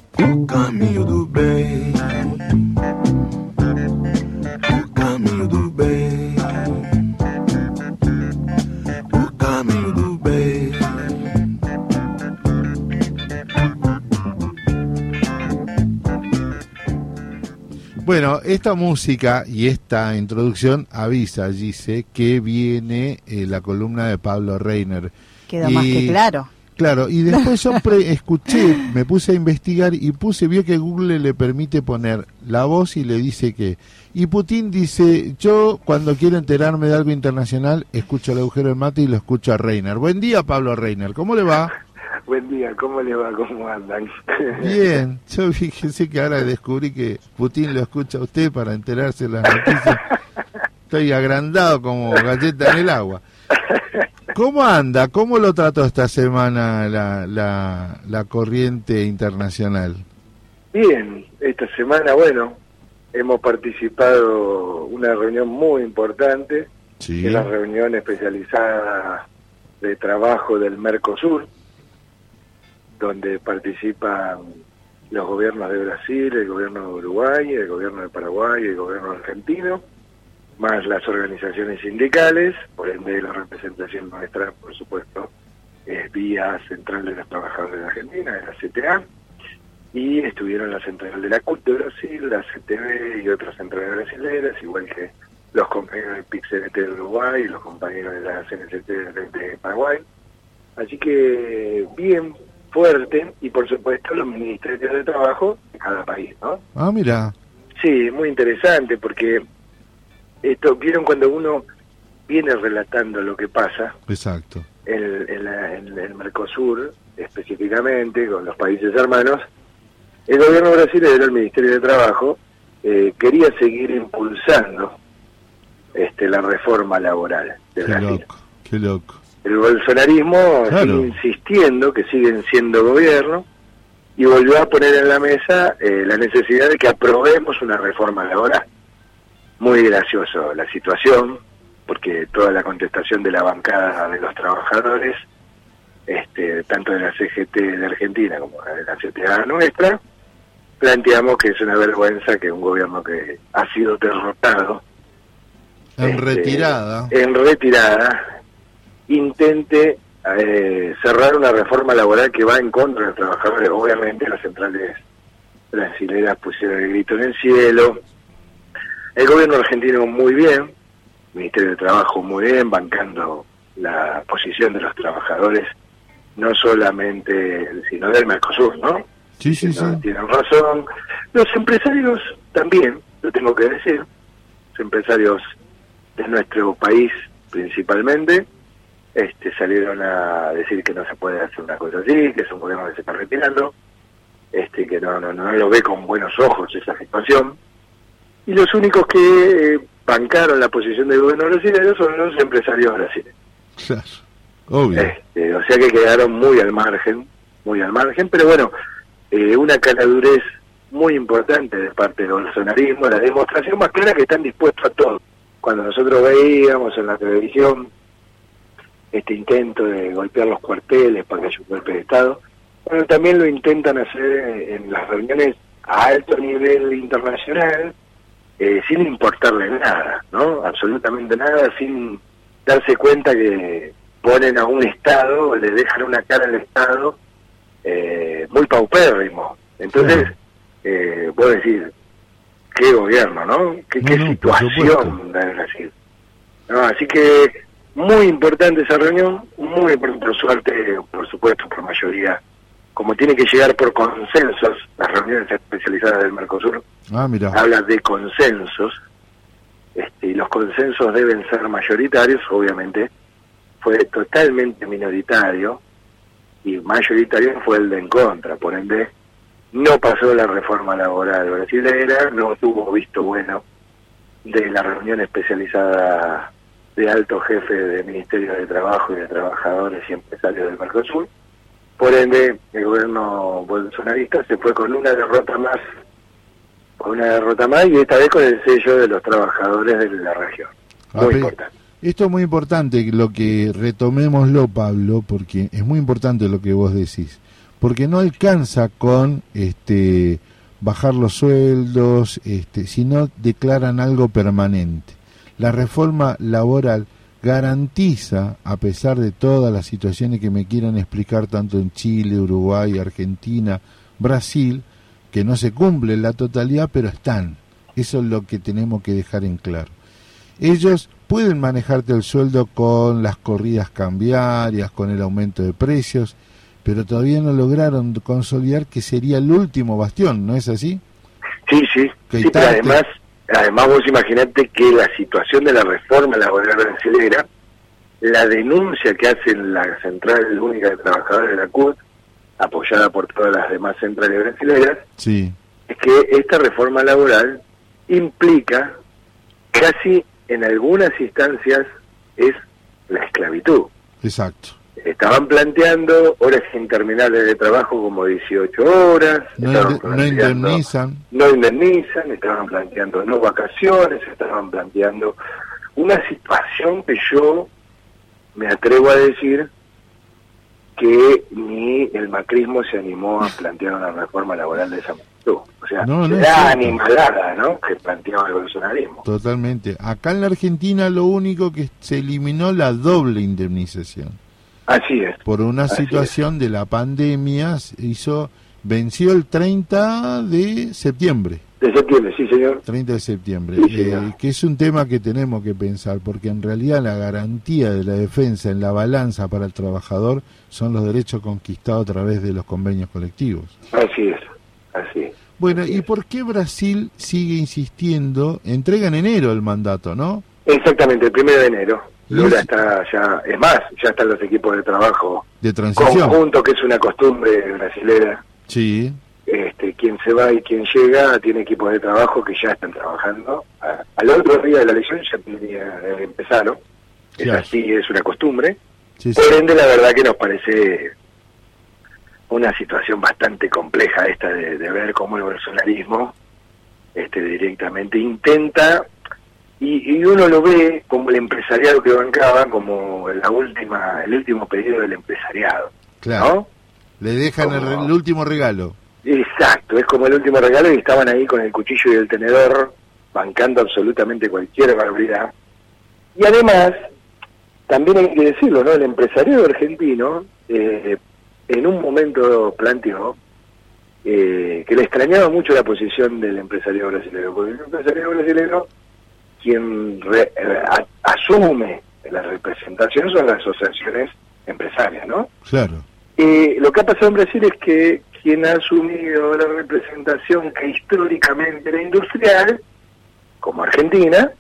Esta música y esta introducción avisa, dice, que viene eh, la columna de Pablo Reiner. Queda más que claro. Claro, y después yo escuché, me puse a investigar y puse, vio que Google le permite poner la voz y le dice que... Y Putin dice, yo cuando quiero enterarme de algo internacional, escucho el agujero del mate y lo escucho a Reiner. Buen día, Pablo Reiner, ¿cómo le va? Buen día, ¿cómo le va? ¿Cómo andan? Bien, yo fíjese que ahora descubrí que Putin lo escucha a usted para enterarse de las noticias. Estoy agrandado como galleta en el agua. ¿Cómo anda? ¿Cómo lo trató esta semana la, la, la corriente internacional? Bien, esta semana, bueno, hemos participado una reunión muy importante, sí. la reunión especializada de trabajo del Mercosur, donde participan los gobiernos de Brasil, el gobierno de Uruguay, el gobierno de Paraguay el gobierno argentino, más las organizaciones sindicales, por ende la representación nuestra, por supuesto, es vía Central de los Trabajadores de Argentina, de la CTA, y estuvieron la Central de la CUT de Brasil, la CTV y otras centrales brasileñas, igual que los compañeros del PIC-CNT de Uruguay y los compañeros de la CNCT de Paraguay. Así que bien, fuerte, y por supuesto los ministerios de trabajo de cada país, ¿no? Ah, mira. Sí, muy interesante porque esto, vieron cuando uno viene relatando lo que pasa. Exacto. En, el Mercosur, específicamente, con los países hermanos, el gobierno brasileño, el Ministerio de Trabajo, eh, quería seguir impulsando este, la reforma laboral de qué Loco, qué loco. El bolsonarismo sigue insistiendo que siguen siendo gobierno y volvió a poner en la mesa eh, la necesidad de que aprobemos una reforma laboral. Muy gracioso la situación, porque toda la contestación de la bancada de los trabajadores, este, tanto de la CGT de Argentina como de la CTA nuestra, planteamos que es una vergüenza que un gobierno que ha sido derrotado en este, retirada en retirada intente eh, cerrar una reforma laboral que va en contra de los trabajadores obviamente las centrales brasileras pusieron el grito en el cielo el gobierno argentino muy bien Ministerio de Trabajo muy bien bancando la posición de los trabajadores no solamente sino del Mercosur no Sí, sí, sí. Tienen razón. Los empresarios también, lo tengo que decir, los empresarios de nuestro país principalmente, este, salieron a decir que no se puede hacer una cosa así, que es un gobierno que se está retirando, este, que no, no, no lo ve con buenos ojos esa situación. Y los únicos que eh, bancaron la posición del gobierno brasileño son los empresarios brasileños. Claro, obvio. Este, o sea que quedaron muy al margen, muy al margen, pero bueno, eh, una caladurez muy importante de parte del bolsonarismo, la demostración más clara que están dispuestos a todo. Cuando nosotros veíamos en la televisión este intento de golpear los cuarteles para que haya un golpe de Estado, bueno, también lo intentan hacer en las reuniones a alto nivel internacional, eh, sin importarle nada, ¿no? Absolutamente nada, sin darse cuenta que ponen a un Estado, le dejan una cara al Estado eh, muy paupérrimo. Entonces, eh, puedo decir, qué gobierno, ¿no? Qué, situación de Brasil. No, así que muy importante esa reunión, muy importante, por suerte, por supuesto, por mayoría, como tiene que llegar por consensos, las reuniones especializadas del Mercosur, ah, mira. habla de consensos, este, y los consensos deben ser mayoritarios, obviamente, fue totalmente minoritario, y mayoritario fue el de en contra, por ende no pasó la reforma laboral brasileña, no tuvo visto bueno de la reunión especializada de alto jefe del Ministerio de Trabajo y de Trabajadores y Empresarios del Mercosur. Por ende, el gobierno bolsonarista se fue con una derrota más, con una derrota más y esta vez con el sello de los trabajadores de la región. Muy importante. Esto es muy importante lo que retomémoslo, Pablo, porque es muy importante lo que vos decís, porque no alcanza con este bajar los sueldos, este, sino declaran algo permanente. La reforma laboral garantiza, a pesar de todas las situaciones que me quieran explicar tanto en Chile, Uruguay, Argentina, Brasil, que no se cumple la totalidad, pero están. Eso es lo que tenemos que dejar en claro. Ellos pueden manejarte el sueldo con las corridas cambiarias, con el aumento de precios, pero todavía no lograron consolidar que sería el último bastión, ¿no es así? Sí, sí, sí pero además, además vos imaginate que la situación de la reforma laboral brasileña, la denuncia que hace la Central Única de Trabajadores de la CUT, apoyada por todas las demás centrales brasileñas, sí. es que esta reforma laboral implica casi en algunas instancias es la esclavitud. Exacto. Estaban planteando horas interminables de trabajo como 18 horas. No, indemnizan. No indemnizan, estaban planteando no vacaciones, estaban planteando una situación que yo me atrevo a decir que ni el macrismo se animó a plantear una reforma laboral de esa magnitud. O sea, No, cierto. animalada, ¿no? Que planteaba el bolsonarismo. Totalmente. Acá en la Argentina lo único que se eliminó la doble indemnización. Así es. Por una situación de la pandemia, hizo venció el 30 de septiembre. De septiembre, sí, señor. 30 de septiembre, Sí, eh, que es un tema que tenemos que pensar, porque en realidad la garantía de la defensa en la balanza para el trabajador son los derechos conquistados a través de los convenios colectivos. Así es. Así es. Bueno, ¿y por qué Brasil sigue insistiendo? Entrega en enero el mandato, ¿no? Exactamente, el primero de enero. Lula es- está ya, es más, ya están los equipos de trabajo De transición. conjuntos, que es una costumbre brasilera. Sí, Este, quien se va y quien llega tiene equipos de trabajo que ya están trabajando. A- Al otro día de la elección ya tenía, eh, empezaron. Es Claro. así, es una costumbre. sí, sí. Por ende, la verdad que nos parece una situación bastante compleja esta de, de ver cómo el bolsonarismo este, directamente intenta, y, y uno lo ve como el empresariado que bancaba, como la última, el último pedido del empresariado. claro. ¿no? Le dejan el, el último regalo. Exacto, es como el último regalo y estaban ahí con el cuchillo y el tenedor bancando absolutamente cualquier barbaridad. Y además, también hay que decirlo, ¿no? El empresariado argentino eh, en un momento planteó eh, que le extrañaba mucho la posición del empresariado brasileño, porque el empresariado brasileño quien re- eh, a- asume la representación son las asociaciones empresarias, ¿no? Claro. Eh, lo que ha pasado en Brasil es que quien ha asumido la representación que históricamente era industrial, como Argentina,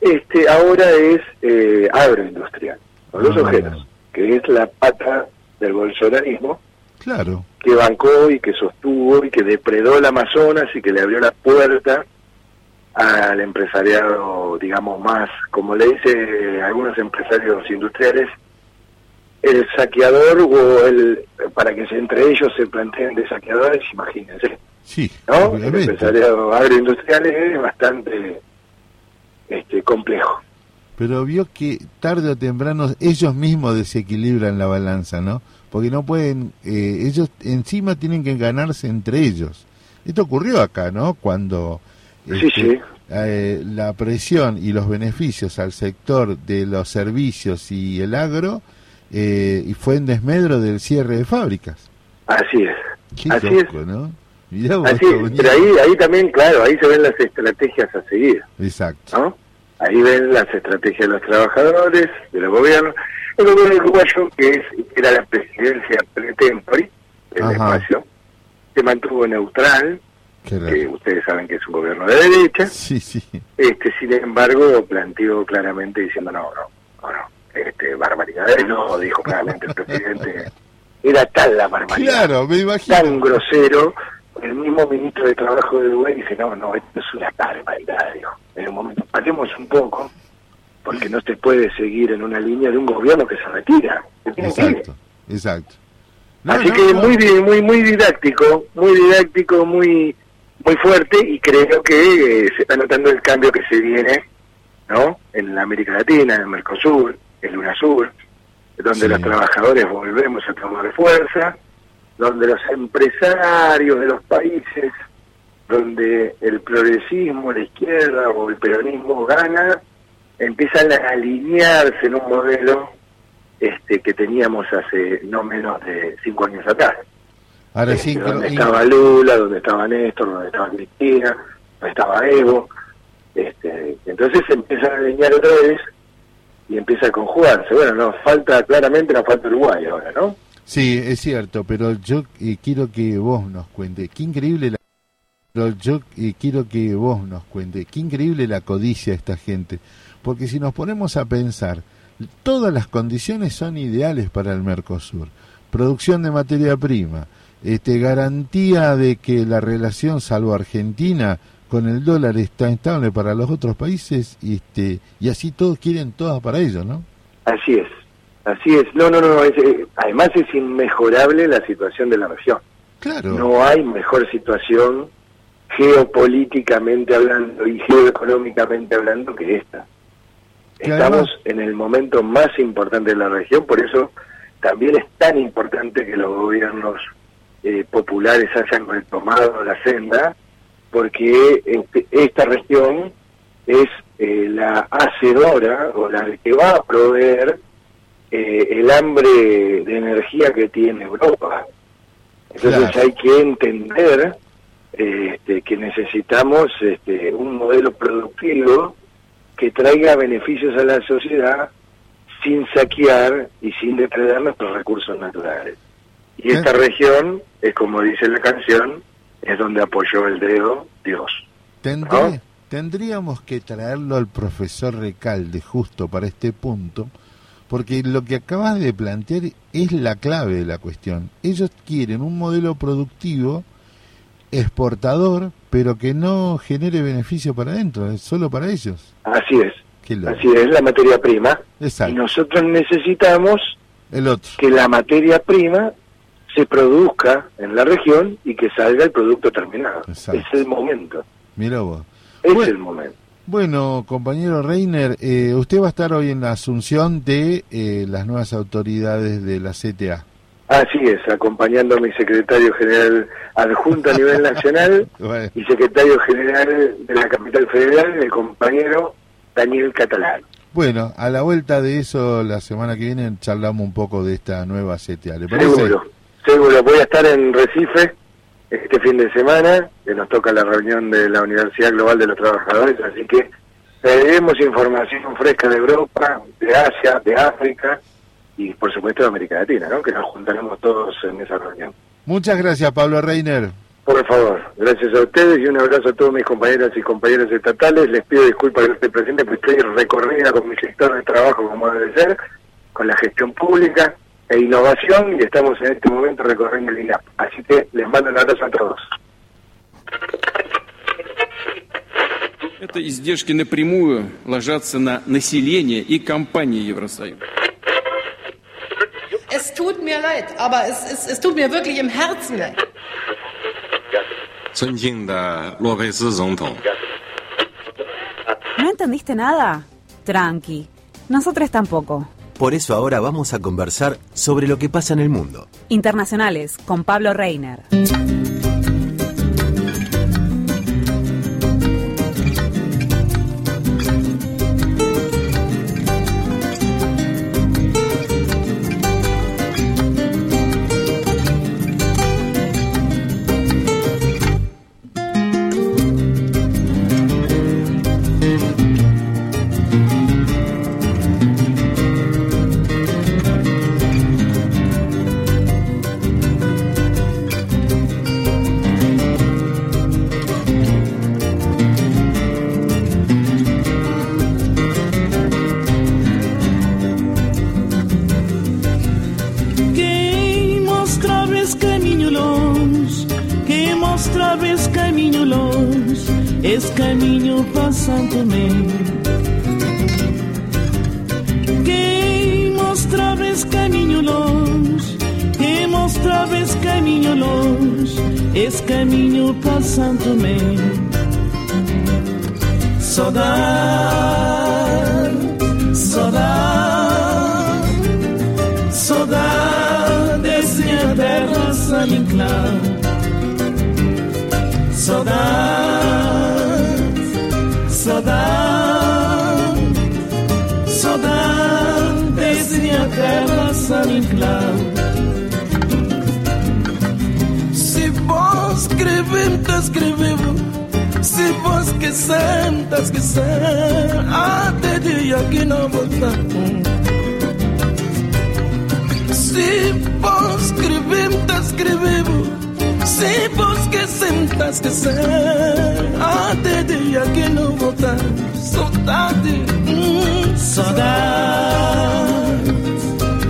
este ahora es eh, agroindustrial, con los Ah. ojeros, que es la pata del bolsonarismo Claro. que bancó y que sostuvo y que depredó el Amazonas y que le abrió la puerta al empresariado, digamos, más, como le dice algunos empresarios industriales, el saqueador o el, para que se- entre ellos se planteen de saqueadores, imagínense, Sí, ¿no? El empresariado agroindustrial es bastante este, complejo. Pero vio que tarde o temprano ellos mismos desequilibran la balanza, ¿no? Porque no pueden, eh, ellos encima tienen que ganarse entre ellos. Esto ocurrió acá, ¿no? Cuando este, sí. eh, la presión y los beneficios al sector de los servicios y el agro eh, y fue en desmedro del cierre de fábricas. Así es. Qué Así loco, ¿no? Mirá vos, Así es, pero ahí, ahí también, claro, ahí se ven las estrategias a seguir. Exacto. ¿no? Ahí ven las estrategias de los trabajadores, de los gobiernos. El gobierno uruguayo, que es, era la presidencia pre-tempore del Ajá. espacio, se mantuvo neutral, Que ustedes saben que es un gobierno de derecha, Sí, sí. este sin embargo planteó claramente diciendo no, no, no, no, este, barbaridades no, dijo claramente el presidente. Era tal la barbaridad, Claro, me imagino. tan grosero, el mismo ministro de Trabajo de Uruguay dice, no, no, esto es una barbaridad, dijo. En un momento, paremos un poco, porque no se puede seguir en una línea de un gobierno que se retira. Que. Exacto, exacto. No, Así no, que no. muy muy muy didáctico, muy didáctico, muy muy fuerte y creo que eh, se está notando el cambio que se viene, ¿no? En la América Latina, en el Mercosur, en UNASUR, donde Sí. los trabajadores volvemos a tomar fuerza, donde los empresarios de los países, donde el progresismo, la izquierda o el peronismo gana, empiezan a alinearse en un modelo este, que teníamos hace no menos de cinco años atrás. Ahora Este, sí, donde estaba Lula, donde estaba Néstor, donde estaba Cristina, donde estaba Evo. Este, entonces se empieza a alinear otra vez y empieza a conjugarse. Bueno, nos falta, claramente nos falta Uruguay ahora, ¿no? Sí, es cierto, pero yo eh, quiero que vos nos cuente. Qué increíble la... Pero yo eh, quiero que vos nos cuente. Qué increíble la codicia de esta gente. Porque si nos ponemos a pensar, todas las condiciones son ideales para el Mercosur. Producción de materia prima, este, garantía de que la relación, salvo Argentina, con el dólar está estable para los otros países, este, y así todos quieren todas para ellos, ¿no? Así es, así es. No, no, no, es, eh, además es inmejorable la situación de la región. Claro. No hay mejor situación geopolíticamente hablando y geoeconómicamente hablando que esta. Estamos en el momento más importante de la región, por eso también es tan importante que los gobiernos eh, populares hayan retomado la senda, porque este, esta región es eh, la hacedora o la que va a proveer eh, el hambre de energía que tiene Europa. Entonces hay que entender este, que necesitamos este, un modelo productivo que traiga beneficios a la sociedad sin saquear y sin depredar nuestros recursos naturales. Y esta región es como dice la canción, es donde apoyó el dedo Dios. Tendríamos que traerlo al profesor Recalde justo para este punto, porque lo que acabas de plantear es la clave de la cuestión. Ellos quieren un modelo productivo exportador, pero que no genere beneficio para adentro, es solo para ellos. Así es. Así es, la materia prima. Y nosotros necesitamos el otro. que la materia prima se produzca en la región y que salga el producto terminado. Es el momento. Mira vos. Es el momento. Bueno, compañero Reiner, eh, usted va a estar hoy en la asunción de eh, las nuevas autoridades de la CTA. Así es, acompañando a mi secretario general adjunto a nivel nacional y secretario general de la capital federal, el compañero Daniel Catalán. Bueno, a la vuelta de eso, la semana que viene charlamos un poco de esta nueva CTA. ¿Le parece? Seguro, seguro. Voy a estar en Recife este fin de semana, que nos toca la reunión de la Universidad Global de los Trabajadores, así que traeremos información fresca de Europa, de Asia, de África y por supuesto de América Latina, ¿no? que nos juntaremos todos en esa reunión. Muchas gracias, Pablo Reiner. Por favor, gracias a ustedes y un abrazo a todos mis compañeras y compañeros estatales. Les pido disculpas que esté presente, porque estoy recorrida con mi sector de trabajo como debe ser, con la gestión pública e innovación y estamos en este momento recorriendo el INAP. Así que les mando un abrazo a todos. Это издержки напрямую ложатся на население и компании Евросоюза. Es tut mir leid, aber es, es, es tut mir wirklich im Herzen leid. 尊敬的洛佩斯总统。¿No entendiste nada? Tranqui. Nosotros tampoco. Por eso ahora vamos a conversar sobre lo que pasa en el mundo. Internacionales con Pablo Reiner. caminho longe, esse caminho para Santo Meio. Quem mostrava esse caminho longe, quem mostrava esse caminho longe, esse caminho para Santo Meio. Saudade, saudade, saudade, desse minha terra, Salim Claro. Saudade, saudade, saudade desde minha terra, San Se vos te escrevo, Se vos sentas que quiser. Até dia que não voltar. Se vos te escrevo, Se vos que sentas que ser Até dia que não voltar Saudade hum, Saudade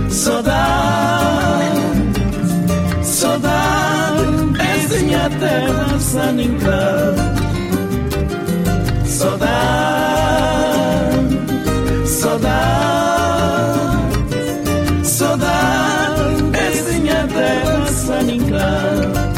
Saudade Saudade És minha terra saningá Saudade Saudade Saudade És minha terra saningá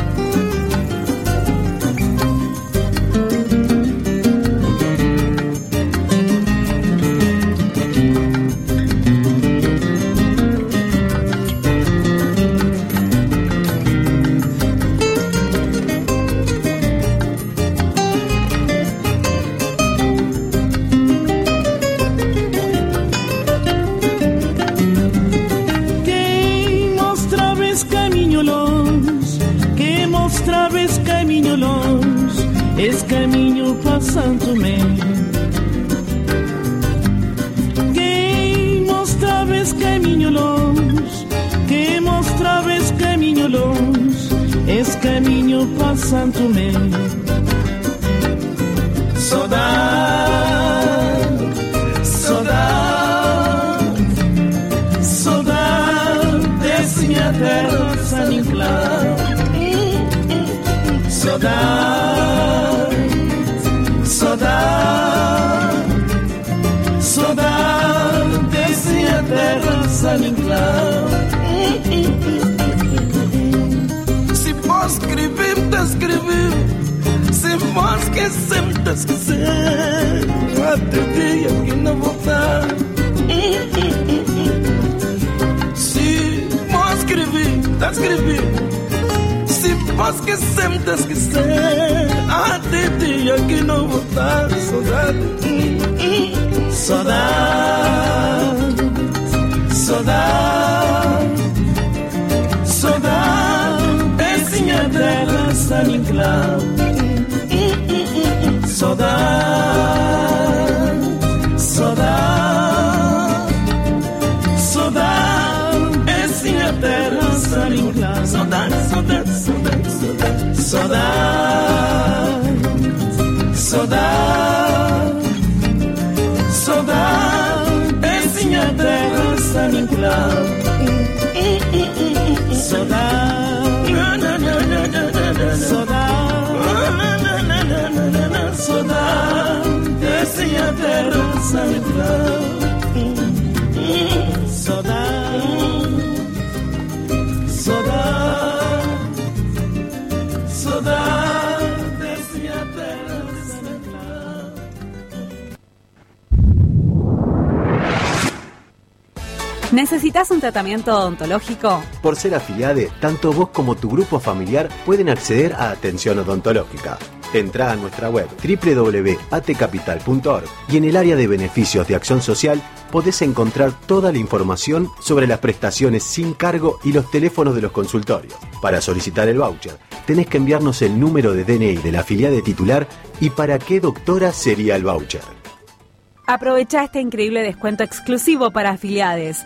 saudade, saudade, saudade desse eterno sanitão. Se vos escrever, te escrever. Se vos esquecer, te esquecer. Outro dia que não voltar. Se vos escrever, te escrever. Que questão de esquecer Até dia que não voltar Saudade. Saudade Saudade Saudade. É Pecinha dela, sabe claro Saudade. Saudade, saudade, saudade, é a terra sanicular. Saudade, saudade, saudade, é a terra sanicular. Saudade. ¿Necesitas un tratamiento odontológico? Por ser afiliade, tanto vos como tu grupo familiar pueden acceder a atención odontológica. Entrá a nuestra web www.atcapital.org y en el área de beneficios de acción social podés encontrar toda la información sobre las prestaciones sin cargo y los teléfonos de los consultorios. Para solicitar el voucher, tenés que enviarnos el número de DNI de la afiliada titular y para qué doctora sería el voucher. Aprovecha este increíble descuento exclusivo para afiliades.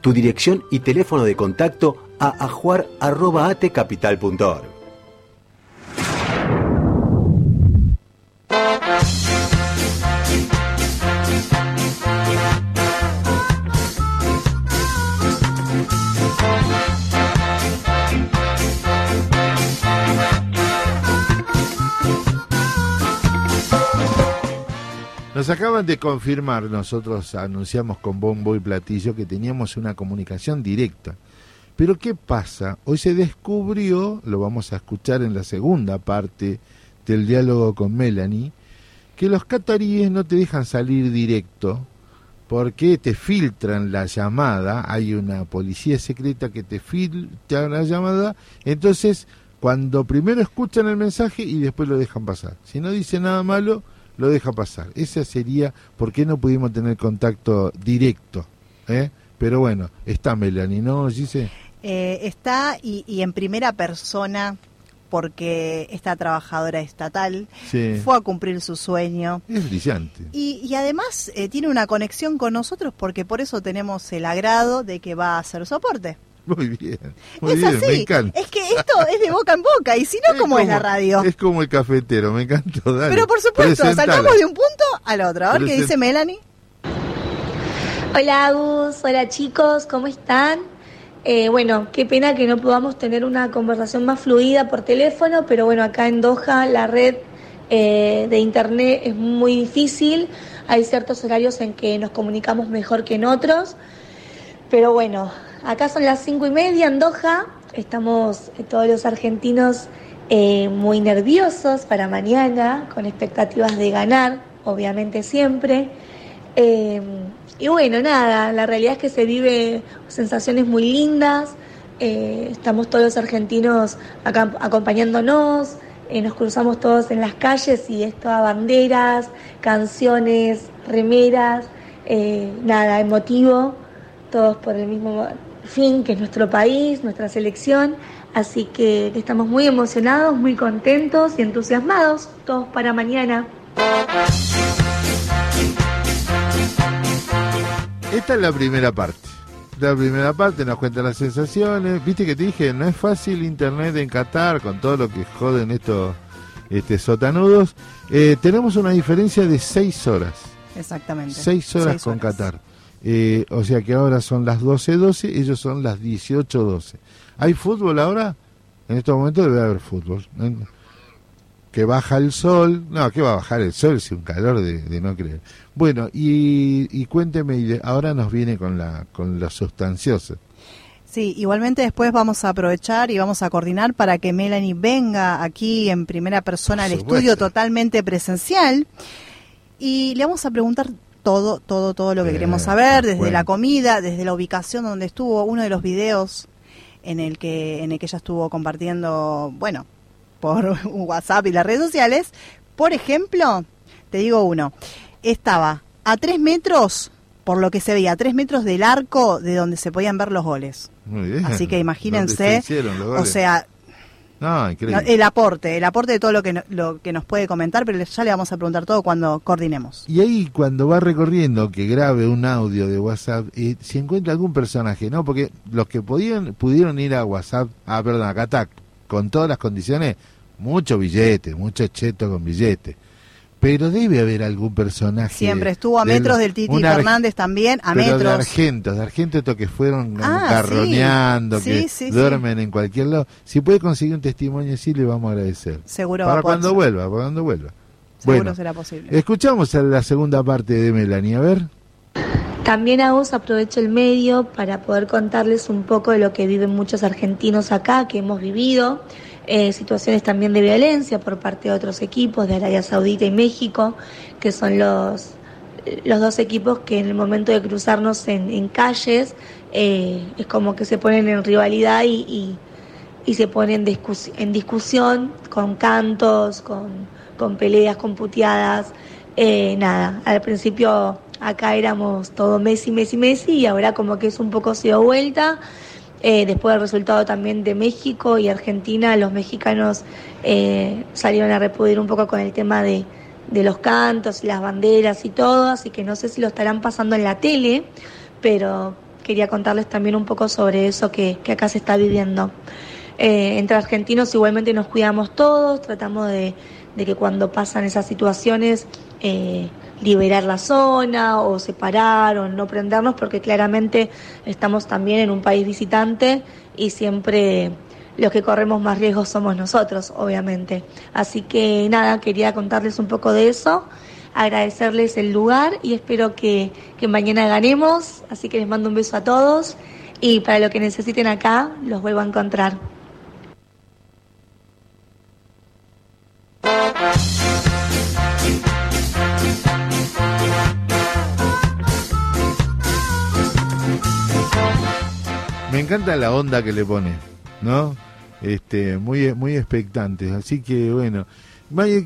tu dirección y teléfono de contacto a ajuar.atecapital.org. Nos acaban de confirmar, nosotros anunciamos con bombo y platillo que teníamos una comunicación directa. Pero ¿qué pasa? Hoy se descubrió, lo vamos a escuchar en la segunda parte del diálogo con Melanie, que los cataríes no te dejan salir directo porque te filtran la llamada, hay una policía secreta que te filtra la llamada, entonces cuando primero escuchan el mensaje y después lo dejan pasar. Si no dice nada malo, lo deja pasar. Esa sería por qué no pudimos tener contacto directo. ¿eh? Pero bueno, está Melanie, ¿no, Gise? Eh, está y, y en primera persona porque esta trabajadora estatal Sí. fue a cumplir su sueño. Es brillante. Y, y además eh, tiene una conexión con nosotros porque por eso tenemos el agrado de que va a hacer soporte. Muy bien. Muy es bien, así. me encanta. Es que esto es de boca en boca y si no, ¿cómo es la radio? Es como el cafetero, me encantó. Dale, Pero por supuesto, presentala. saltamos de un punto al otro. A ver qué dice Melanie. Hola Agus, hola chicos, ¿cómo están? Eh, bueno, qué pena que no podamos tener una conversación más fluida por teléfono, pero bueno, acá en Doha la red eh, de internet es muy difícil, hay ciertos horarios en que nos comunicamos mejor que en otros, pero bueno, acá son las cinco y media en Doha, estamos eh, todos los argentinos muy nerviosos para mañana, con expectativas de ganar, obviamente siempre. Y bueno, nada, la realidad es que se vive sensaciones muy lindas, eh, estamos todos los argentinos acá acompañándonos, eh, nos cruzamos todos en las calles y esto a banderas, canciones, remeras, eh, nada, emotivo, todos por el mismo fin que es nuestro país, nuestra selección, así que estamos muy emocionados, muy contentos y entusiasmados, todos para mañana. Esta es la primera parte. La primera parte nos cuenta las sensaciones. Viste que te dije, no es fácil internet en Qatar con todo lo que joden estos este, sotanudos. Eh, tenemos una diferencia de seis horas. Exactamente. Seis horas con Qatar. Eh, o sea que ahora son las 12.12, ellos son las 18.12. ¿Hay fútbol ahora? En estos momentos debe haber fútbol que baja el sol. No, que va a bajar el sol? Es un calor de, no creer. Bueno, y, y cuénteme, ahora nos viene con la con lo sustancioso. Sí, igualmente después vamos a aprovechar y vamos a coordinar para que Melanie venga aquí en primera persona al estudio totalmente presencial y le vamos a preguntar todo, todo, todo lo que queremos saber, desde la comida, desde la ubicación donde estuvo, uno de los videos en el que en el que ella estuvo compartiendo, bueno, por WhatsApp y las redes sociales. Por ejemplo, te digo uno, estaba a tres metros, por lo que se veía, a tres metros del arco de donde se podían ver los goles. Así que imagínense, o sea, el aporte, el aporte de todo lo que, lo que nos puede comentar, pero ya le vamos a preguntar todo cuando coordinemos. Y ahí cuando va recorriendo, que grabe un audio de WhatsApp, eh, si encuentra algún personaje, ¿no? Porque los que podían, pudieron ir a WhatsApp, ah, perdón, a Catac, con todas las condiciones, mucho billete, mucho cheto con billete. Pero debe haber algún personaje. Siempre estuvo a metros del Titi Fernández también, a metros. De argentos, de argentos que fueron ah, carroneando, que duermen en cualquier lado. Si puede conseguir un testimonio así, le vamos a agradecer. Seguro Para cuando vuelva, para cuando vuelva. Seguro bueno, será posible. Escuchamos la segunda parte de Melanie, a ver. También a vos aprovecho el medio para poder contarles un poco de lo que viven muchos argentinos acá, que hemos vivido. Eh, situaciones también de violencia por parte de otros equipos de Arabia Saudita y México, que son los, los dos equipos que en el momento de cruzarnos en, calles eh, es como que se ponen en rivalidad y, y, se ponen en discusión con cantos, con, con peleas, con puteadas. Eh, nada, al principio acá éramos todo Messi, Messi, Messi y ahora como que es un poco se vuelta. Eh, después del resultado también de México y Argentina, los mexicanos eh, salieron a repudiar un poco con el tema de, los cantos y las banderas y todo, así que no sé si lo estarán pasando en la tele, pero quería contarles también un poco sobre eso que, acá se está viviendo. Eh, entre argentinos igualmente nos cuidamos todos, tratamos de, de que cuando pasan esas situaciones liberar la zona o separar o no prendernos porque claramente estamos también en un país visitante y siempre los que corremos más riesgos somos nosotros, obviamente. Así que nada, quería contarles un poco de eso, agradecerles el lugar y espero que, que mañana ganemos. Así que les mando un beso a todos y para lo que necesiten acá, los vuelvo a encontrar. Me encanta la onda que le pone, ¿no? Este, muy, muy expectantes. Así que bueno,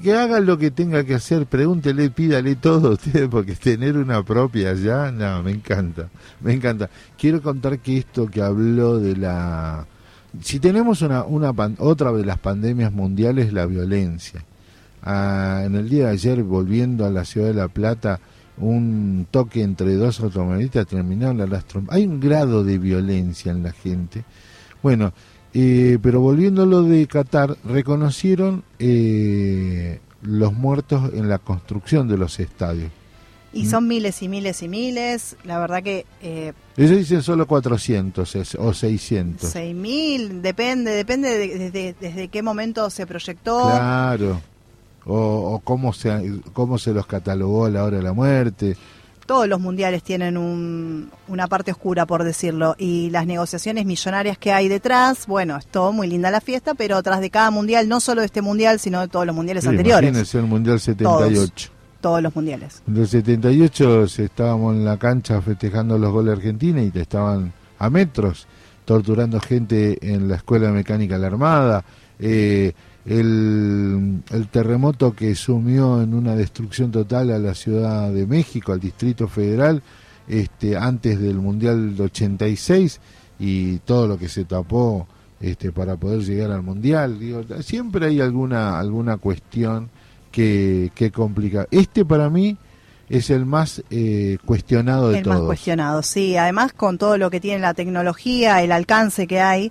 que haga lo que tenga que hacer, pregúntele, pídale todo a ustedes, porque tener una propia ya, no, me encanta, me encanta. Quiero contar que esto que habló de la... Si tenemos una, una otra de las pandemias mundiales, la violencia. Ah, en el día de ayer, volviendo a la ciudad de La Plata, un toque entre dos automovilistas terminaron la Hay un grado de violencia en la gente. Bueno, eh, pero volviendo a lo de Qatar, reconocieron eh, los muertos en la construcción de los estadios. Y son miles y miles y miles. La verdad que... Eh, Ellos dicen solo 400 o 600. 6.000, depende, depende de, desde, desde qué momento se proyectó. Claro. O, o, cómo, se, cómo se los catalogó a la hora de la muerte todos los mundiales tienen un, una parte oscura, por decirlo, y las negociaciones millonarias que hay detrás, bueno, es todo muy linda la fiesta, pero tras de cada mundial, no solo de este mundial, sino de todos los mundiales anteriores. Imagínense el mundial 78. Todos, los mundiales. En el 78 estábamos en la cancha festejando los goles de Argentina y te estaban a metros torturando gente en la escuela de mecánica de la Armada. Eh, el, terremoto que sumió en una destrucción total a la Ciudad de México, al Distrito Federal, este, antes del Mundial de 86 y todo lo que se tapó este, para poder llegar al Mundial. Digo, siempre hay alguna, alguna cuestión que, que complica. Este para mí es el más eh, cuestionado de todos. El más cuestionado, sí. Además, con todo lo que tiene la tecnología, el alcance que hay,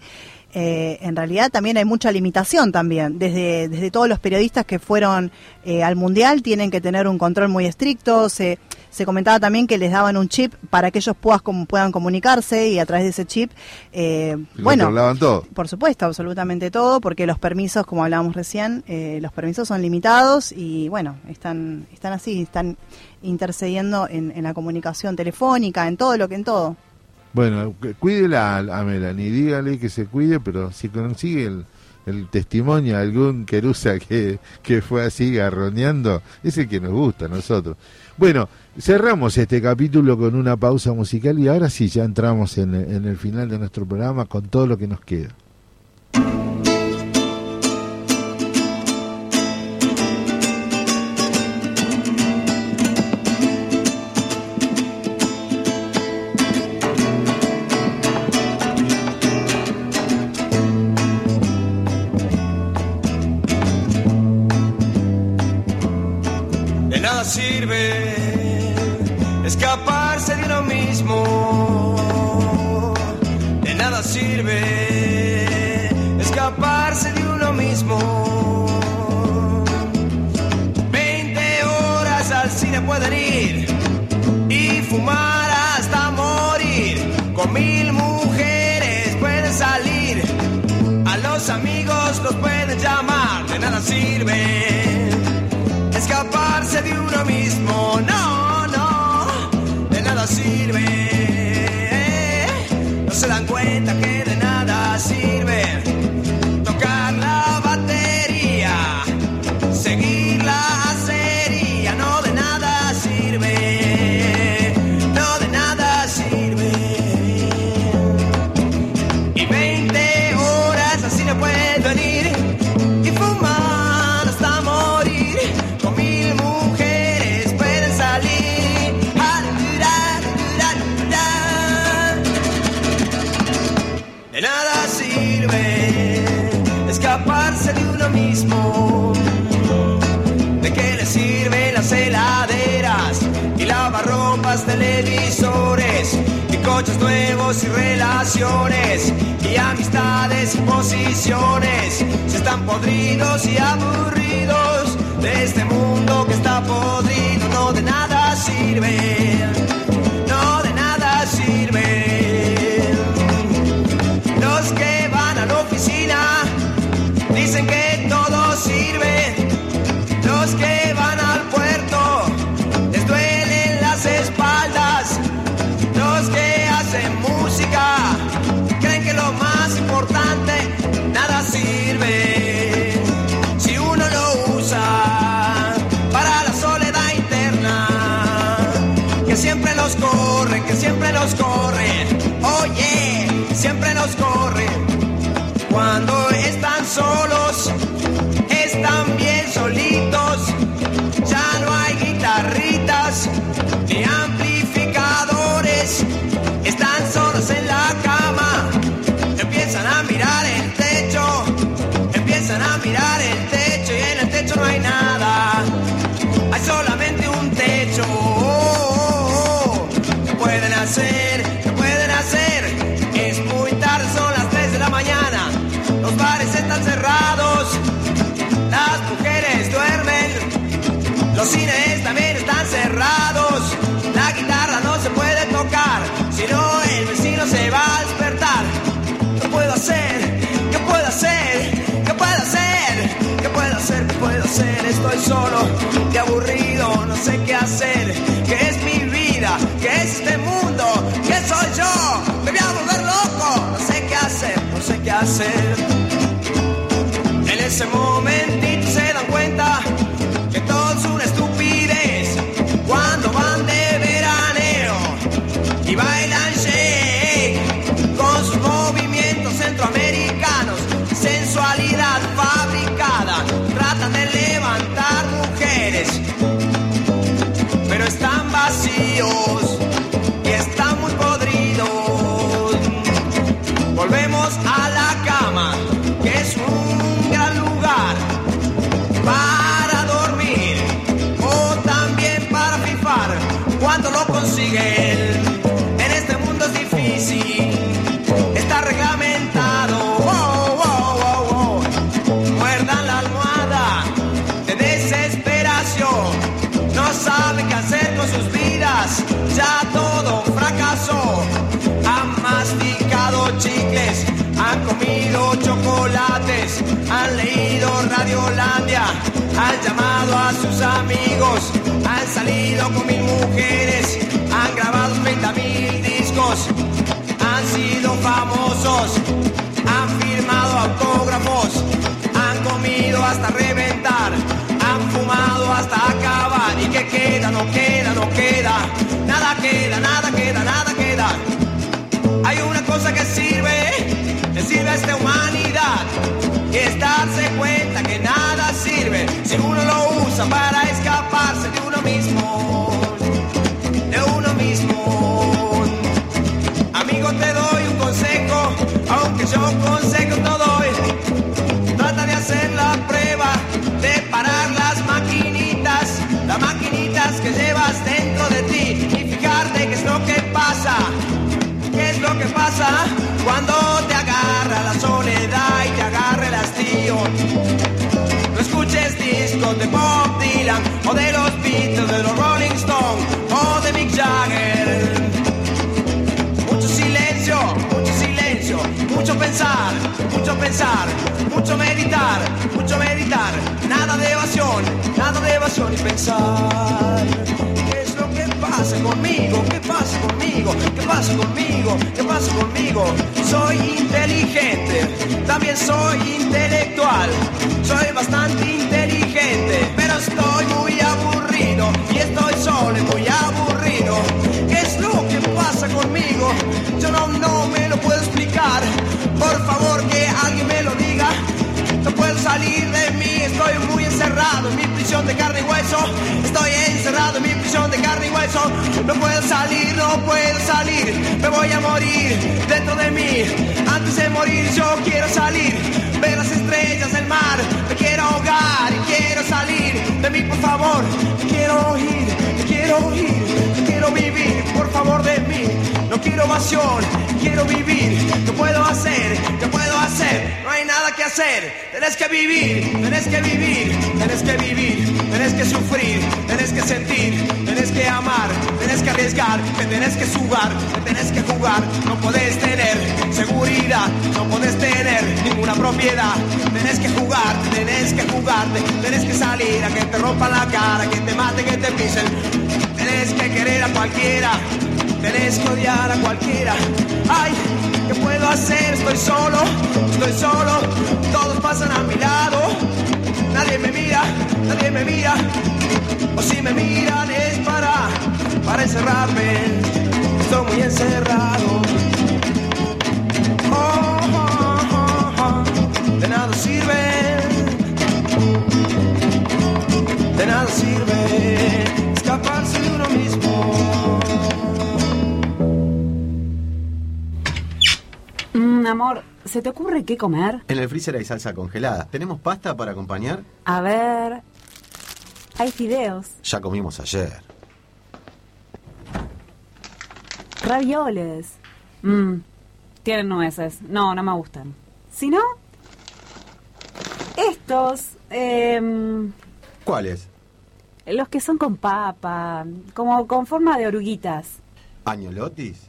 eh, en realidad también hay mucha limitación también. Desde, desde todos los periodistas que fueron eh, al Mundial tienen que tener un control muy estricto. Se, se comentaba también que les daban un chip para que ellos puedan comunicarse y a través de ese chip, eh, bueno, todo? por supuesto, absolutamente todo, porque los permisos, como hablábamos recién, eh, los permisos son limitados y bueno, están, están así, están intercediendo en, en la comunicación telefónica, en todo lo que en todo. Bueno, cuídela a Melanie, dígale que se cuide, pero si consigue el, testimonio de algún querusa que, que fue así garroneando, es el que nos gusta a nosotros. Bueno, cerramos este capítulo con una pausa musical y ahora sí ya entramos en, en el final de nuestro programa con todo lo que nos queda. Y relaciones y amistades y posiciones. Se están podridos y aburridos de este mundo que está podrido no de nada sirve hacer, qué es mi vida, qué es este mundo, qué soy yo. Me voy a volver loco, no sé qué hacer, no sé qué hacer. Están han llamado a sus amigos, han salido con mil mujeres, han grabado 30 mil discos, han sido famosos, han firmado autógrafos, han comido hasta reventar, han fumado hasta acabar. ¿Y qué queda? No queda, no queda, nada queda, nada queda, nada queda. Hay una cosa que sirve, que sirve a esta humanidad. Si uno lo usa para escaparse de uno mismo. De uno mismo. Amigo, te doy un consejo, aunque yo consejo no doy. Trata de hacer la prueba de parar las maquinitas, las maquinitas que llevas dentro de ti y fijarte qué es lo que pasa. ¿Qué es lo que pasa cuando te agarra la soledad Bob Dylan o de los Beatles, de los Rolling Stones o de Mick Jagger. Mucho silencio, mucho silencio, mucho pensar, mucho pensar, mucho meditar, mucho meditar. Nada de evasión, nada de evasión y pensar. ¿Qué es lo que pasa conmigo? ¿Qué pasa conmigo? ¿Qué pasa conmigo? ¿Qué pasa conmigo? Soy inteligente, también soy intelectual. Soy bastante inteligente, pero estoy muy aburrido y estoy solo y muy aburrido. ¿Qué es lo que pasa conmigo? Yo no, no me lo puedo explicar. Por favor, que alguien me lo diga. No puedo salir de mí, estoy muy encerrado en mi prisión de carne y hueso. Estoy encerrado en mi prisión de carne y hueso. No puedo salir, no puedo salir. Me voy a morir dentro de mí. Antes de morir yo quiero salir. Ver las estrellas del mar. Me quiero ahogar y quiero salir de mí, por favor. Quiero ir, quiero ir, quiero vivir, por favor de mí. No quiero evasión, quiero vivir. ¿Qué puedo hacer? ¿Qué puedo hacer? No hay nada que hacer. Tenés que vivir, tenés que vivir, tenés que vivir, tenés que sufrir, tenés que sentir, tenés que amar, tenés que arriesgar, te tenés que subar, te tenés que jugar. No podés tener seguridad, no podés tener ninguna propiedad. Tenés que jugar, tenés que jugarte, tenés que salir a que te rompan la cara, que te maten, que te pisen. Tenés que querer a cualquiera, tenés que odiar a cualquiera. Ay, ¿qué puedo hacer? Estoy solo, estoy solo, todos pasan a mi lado. Nadie me mira, nadie me mira. O si me miran es para, para encerrarme. Estoy muy encerrado. Oh, oh, oh. De nada sirve. De nada sirve escaparse de uno mismo. Mm, amor, ¿se te ocurre qué comer? En el freezer hay salsa congelada. ¿Tenemos pasta para acompañar? A ver. Hay fideos, Ya comimos ayer. ravioles. Mmm, tienen nueces. No, no me gustan. Si no, estos, em, ¿Cuáles? Los que son con papa, como con forma de oruguitas. ¿Añolotis?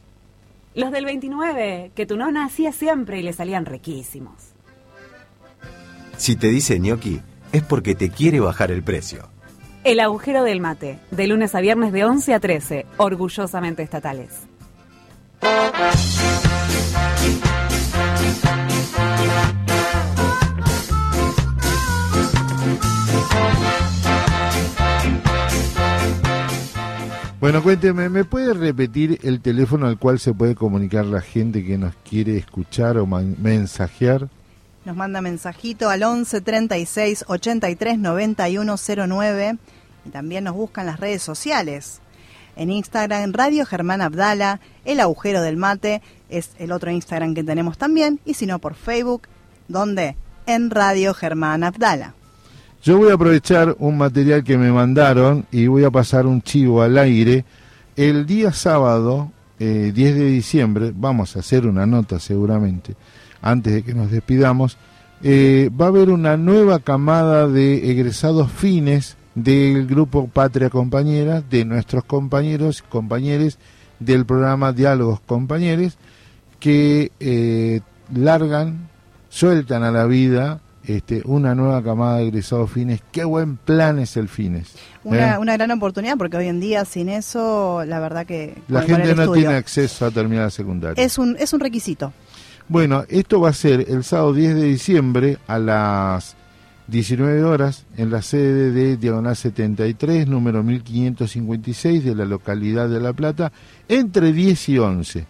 Los del 29, que tu nona hacía siempre y le salían riquísimos. Si te dice gnocchi, es porque te quiere bajar el precio. El agujero del mate, de lunes a viernes de 11 a 13, orgullosamente estatales. Bueno, cuénteme, ¿me puede repetir el teléfono al cual se puede comunicar la gente que nos quiere escuchar o mensajear? Nos manda mensajito al 11 36 83 91 09 y también nos buscan las redes sociales. En Instagram, Radio Germán Abdala, El Agujero del Mate es el otro Instagram que tenemos también, y si no por Facebook, donde en Radio Germán Abdala. Yo voy a aprovechar un material que me mandaron y voy a pasar un chivo al aire. El día sábado, 10 eh, de diciembre, vamos a hacer una nota seguramente, antes de que nos despidamos, eh, va a haber una nueva camada de egresados fines del grupo Patria Compañera, de nuestros compañeros y compañeros del programa Diálogos Compañeros, que eh, largan, sueltan a la vida este, una nueva camada de egresados fines. Qué buen plan es el fines. Una, ¿eh? gran oportunidad porque hoy en día sin eso, la verdad que... La gente no tiene acceso a terminar la secundaria. Es un, es un requisito. Bueno, esto va a ser el sábado 10 de diciembre a las 19 horas en la sede de Diagonal 73, número 1556 de la localidad de La Plata, entre 10 y 11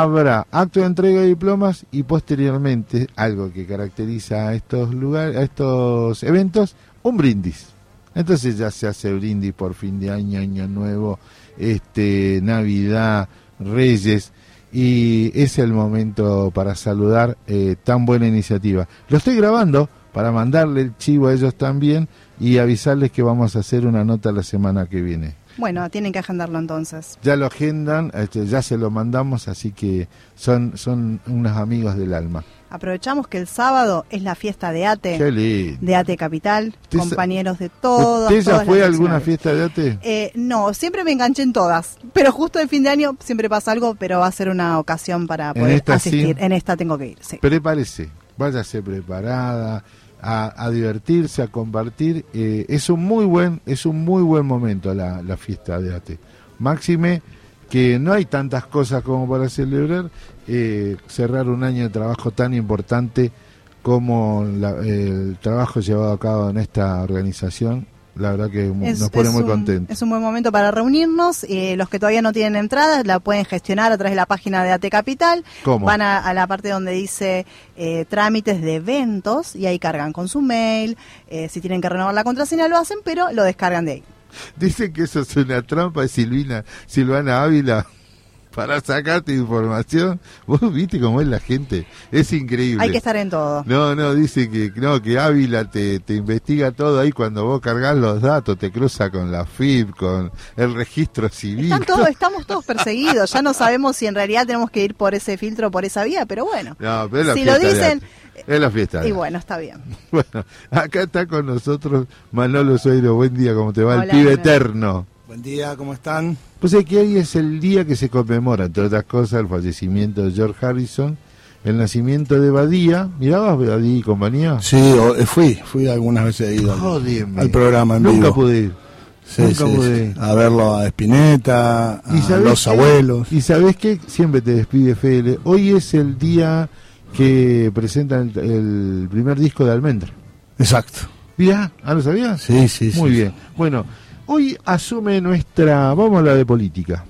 habrá acto de entrega de diplomas y posteriormente, algo que caracteriza a estos lugares, a estos eventos, un brindis. Entonces ya se hace brindis por fin de año, año nuevo, este, Navidad, Reyes y es el momento para saludar eh, tan buena iniciativa. Lo estoy grabando para mandarle el chivo a ellos también y avisarles que vamos a hacer una nota la semana que viene. Bueno, tienen que agendarlo entonces. Ya lo agendan, este, ya se lo mandamos, así que son, son unos amigos del alma. Aprovechamos que el sábado es la fiesta de ATE, de ATE Capital, compañeros de todos. ¿Usted ya fue a alguna fiesta de ATE? Eh, no, siempre me enganché en todas, pero justo de fin de año siempre pasa algo, pero va a ser una ocasión para poder asistir. En esta tengo que ir, sí. Prepárese, váyase preparada, a, divertirse, a compartir. Eh, es un muy buen, es un muy buen momento la, la fiesta de ATE. Máxime que no hay tantas cosas como para celebrar, eh, cerrar un año de trabajo tan importante como el trabajo llevado a cabo en esta organización la verdad que nos pone muy contentos. Es un buen momento para reunirnos. Eh, los que todavía no tienen entradas la pueden gestionar a través de la página de AT Capital. Van a, la parte donde dice eh, trámites de eventos y ahí cargan con su mail. Eh, si tienen que renovar la contraseña lo hacen, pero lo descargan de ahí. Dicen que eso es una trampa de Silvina, Silvana Ávila para sacarte información. Vos viste cómo es la gente, es increíble. Hay que estar en todo. No, no, dice que no, que Ávila te, te investiga todo ahí cuando vos cargas los datos, te cruza con la FIB, con el registro civil. estamos todos perseguidos, ya no sabemos si en realidad tenemos que ir por ese filtro, por esa vía, pero bueno. No, pero si lo dicen... Es la fiesta. Y bueno, está bien. Bueno, acá está con nosotros Manolo Soiro. Buen día, ¿cómo te va? el pibe eterno. Buen día, ¿cómo están? Pues es que hoy es el día que se conmemora, entre otras cosas, el fallecimiento de George Harrison, el nacimiento de Badía. ¿Mirabas Badía y compañía? Sí, eh, fui, fui algunas veces ido al, programa en Nunca pude ir. Nunca pude ir. A verlo a Espineta, a los abuelos. Y sabes qué, siempre te despide Fede. Hoy es el día que presentan el, primer disco de Almendra. Exacto. ¿Ya? ¿Ah, lo sabías? Sí, sí, Muy bien. Bueno, Hoy asume nuestra, vamos a la de política.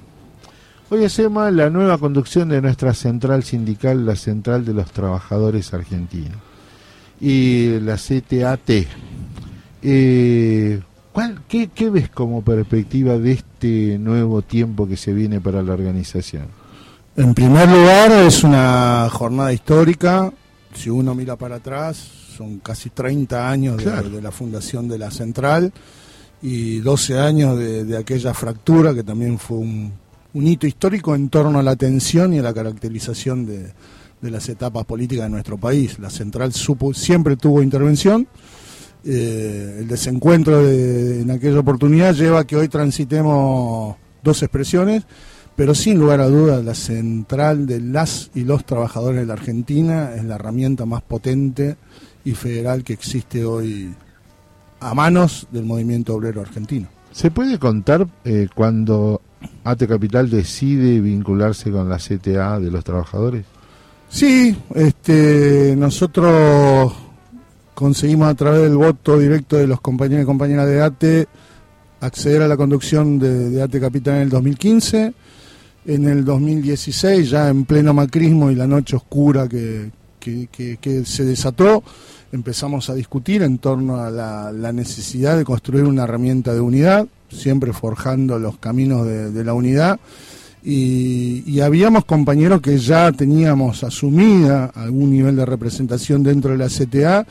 Hoy hacemos la nueva conducción de nuestra central sindical, la Central de los Trabajadores Argentinos, y la CTAT. Eh, ¿cuál, qué, ¿Qué ves como perspectiva de este nuevo tiempo que se viene para la organización? En primer lugar, es una jornada histórica. Si uno mira para atrás, son casi 30 años de la fundación de la central y 12 años de, aquella fractura que también fue un, hito histórico en torno a la atención y a la caracterización de, las etapas políticas de nuestro país. La central supo, siempre tuvo intervención. Eh, el desencuentro en aquella oportunidad lleva a que hoy transitemos dos expresiones, pero sin lugar a dudas la central de las y los trabajadores de la Argentina es la herramienta más potente y federal que existe hoy a manos del movimiento obrero argentino. ¿Se puede contar eh, cuando AT Capital decide vincularse con la CTA de los trabajadores? Sí, este, nosotros conseguimos a través del voto directo de los compañeros y compañeras de ATE acceder a la conducción de, de ATE Capital en el 2015. En el 2016, ya en pleno macrismo y la noche oscura que, que- que- que se desató, empezamos a discutir en torno a la, la necesidad de construir una herramienta de unidad, siempre forjando los caminos de, de la unidad. Y, y habíamos compañeros que ya teníamos asumida algún nivel de representación dentro de la CTA.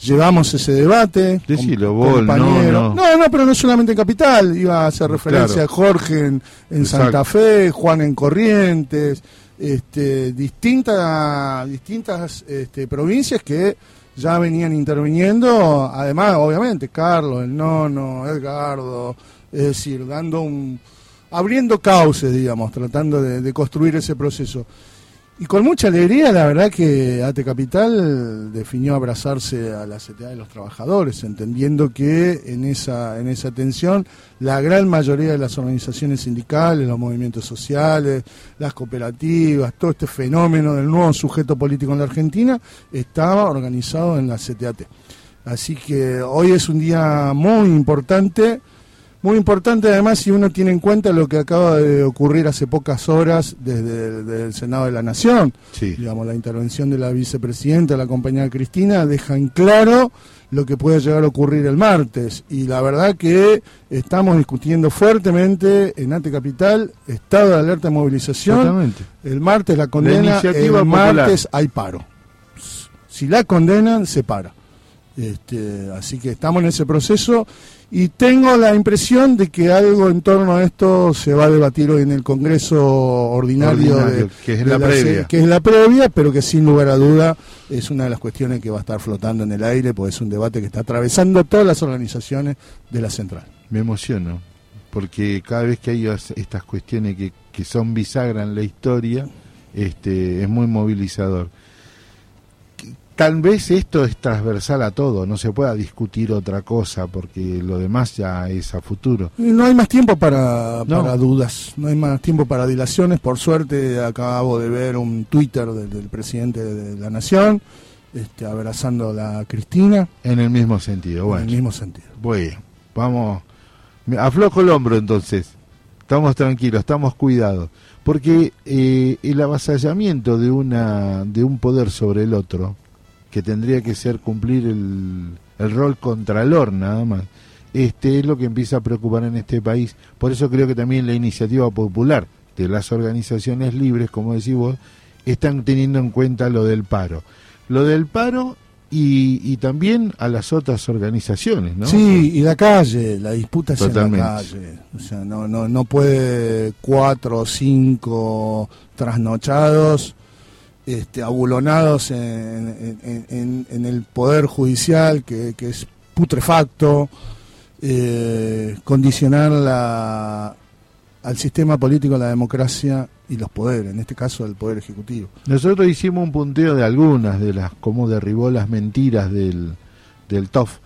Llevamos ese debate. Decilo, no, no. no, no, pero no solamente en Capital. Iba a hacer referencia Claro. a Jorge en, en. Santa Fe, Juan en Corrientes, este, distintas, distintas este, provincias que ya venían interviniendo. Además, obviamente, Carlos, el Nono, Edgardo, es decir, dando un. abriendo cauces, digamos, tratando de, de construir ese proceso. Y con mucha alegría, la verdad que AT Capital definió abrazarse a la CTA de los trabajadores, entendiendo que en esa, en esa tensión la gran mayoría de las organizaciones sindicales, los movimientos sociales, las cooperativas, todo este fenómeno del nuevo sujeto político en la Argentina estaba organizado en la CTAT. Así que hoy es un día muy importante. Muy importante además si uno tiene en cuenta lo que acaba de ocurrir hace pocas horas desde el Senado de la Nación. Digamos, la intervención de la vicepresidenta, la compañera Cristina, deja en claro lo que puede llegar a ocurrir el martes. Y la verdad que estamos discutiendo fuertemente en Ante Capital, estado de alerta de movilización. Exactamente. El martes la condena, iniciativa el popular. martes hay paro. Si la condenan, se para. Este, así que estamos en ese proceso y tengo la impresión de que algo en torno a esto se va a debatir hoy en el Congreso ordinario, Ordinario, de- que es de la previa. que es la previa, pero que sin lugar a duda es una de las cuestiones que va a estar flotando en el aire, porque es un debate que está atravesando todas las organizaciones de la central. Me emociono, porque cada vez que hay as- estas cuestiones que, que son bisagra en la historia, este, es muy movilizador. Tal vez esto es transversal a todo, no se pueda discutir otra cosa, porque lo demás ya es a futuro. No hay más tiempo para, No. para dudas, no hay más tiempo para dilaciones. Por suerte acabo de ver un Twitter del, del presidente de la Nación, este, abrazando a la Cristina. En el mismo sentido, bueno. En el mismo sentido. Bueno, vamos. Aflojo el hombro entonces. Estamos tranquilos, estamos cuidados. Porque eh, el avasallamiento de, una, de un poder sobre el otro, que tendría que ser cumplir el, el rol contralor nada más, este es lo que empieza a preocupar en este país. Por eso creo que también la iniciativa popular de las organizaciones libres, como decís vos, están teniendo en cuenta lo del paro. Lo del paro y, y también a las otras organizaciones, ¿no? Sí, y la calle, la disputa es en Totalmente. la calle. O sea, no, no, no puede cuatro o cinco trasnochados, este, abulonados en, en- en- en el poder judicial, que, que es putrefacto, eh, condicionar la, al sistema político, la democracia y los poderes, en este caso el poder ejecutivo. Nosotros hicimos un punteo de algunas de las, cómo derribó las mentiras del, del TOF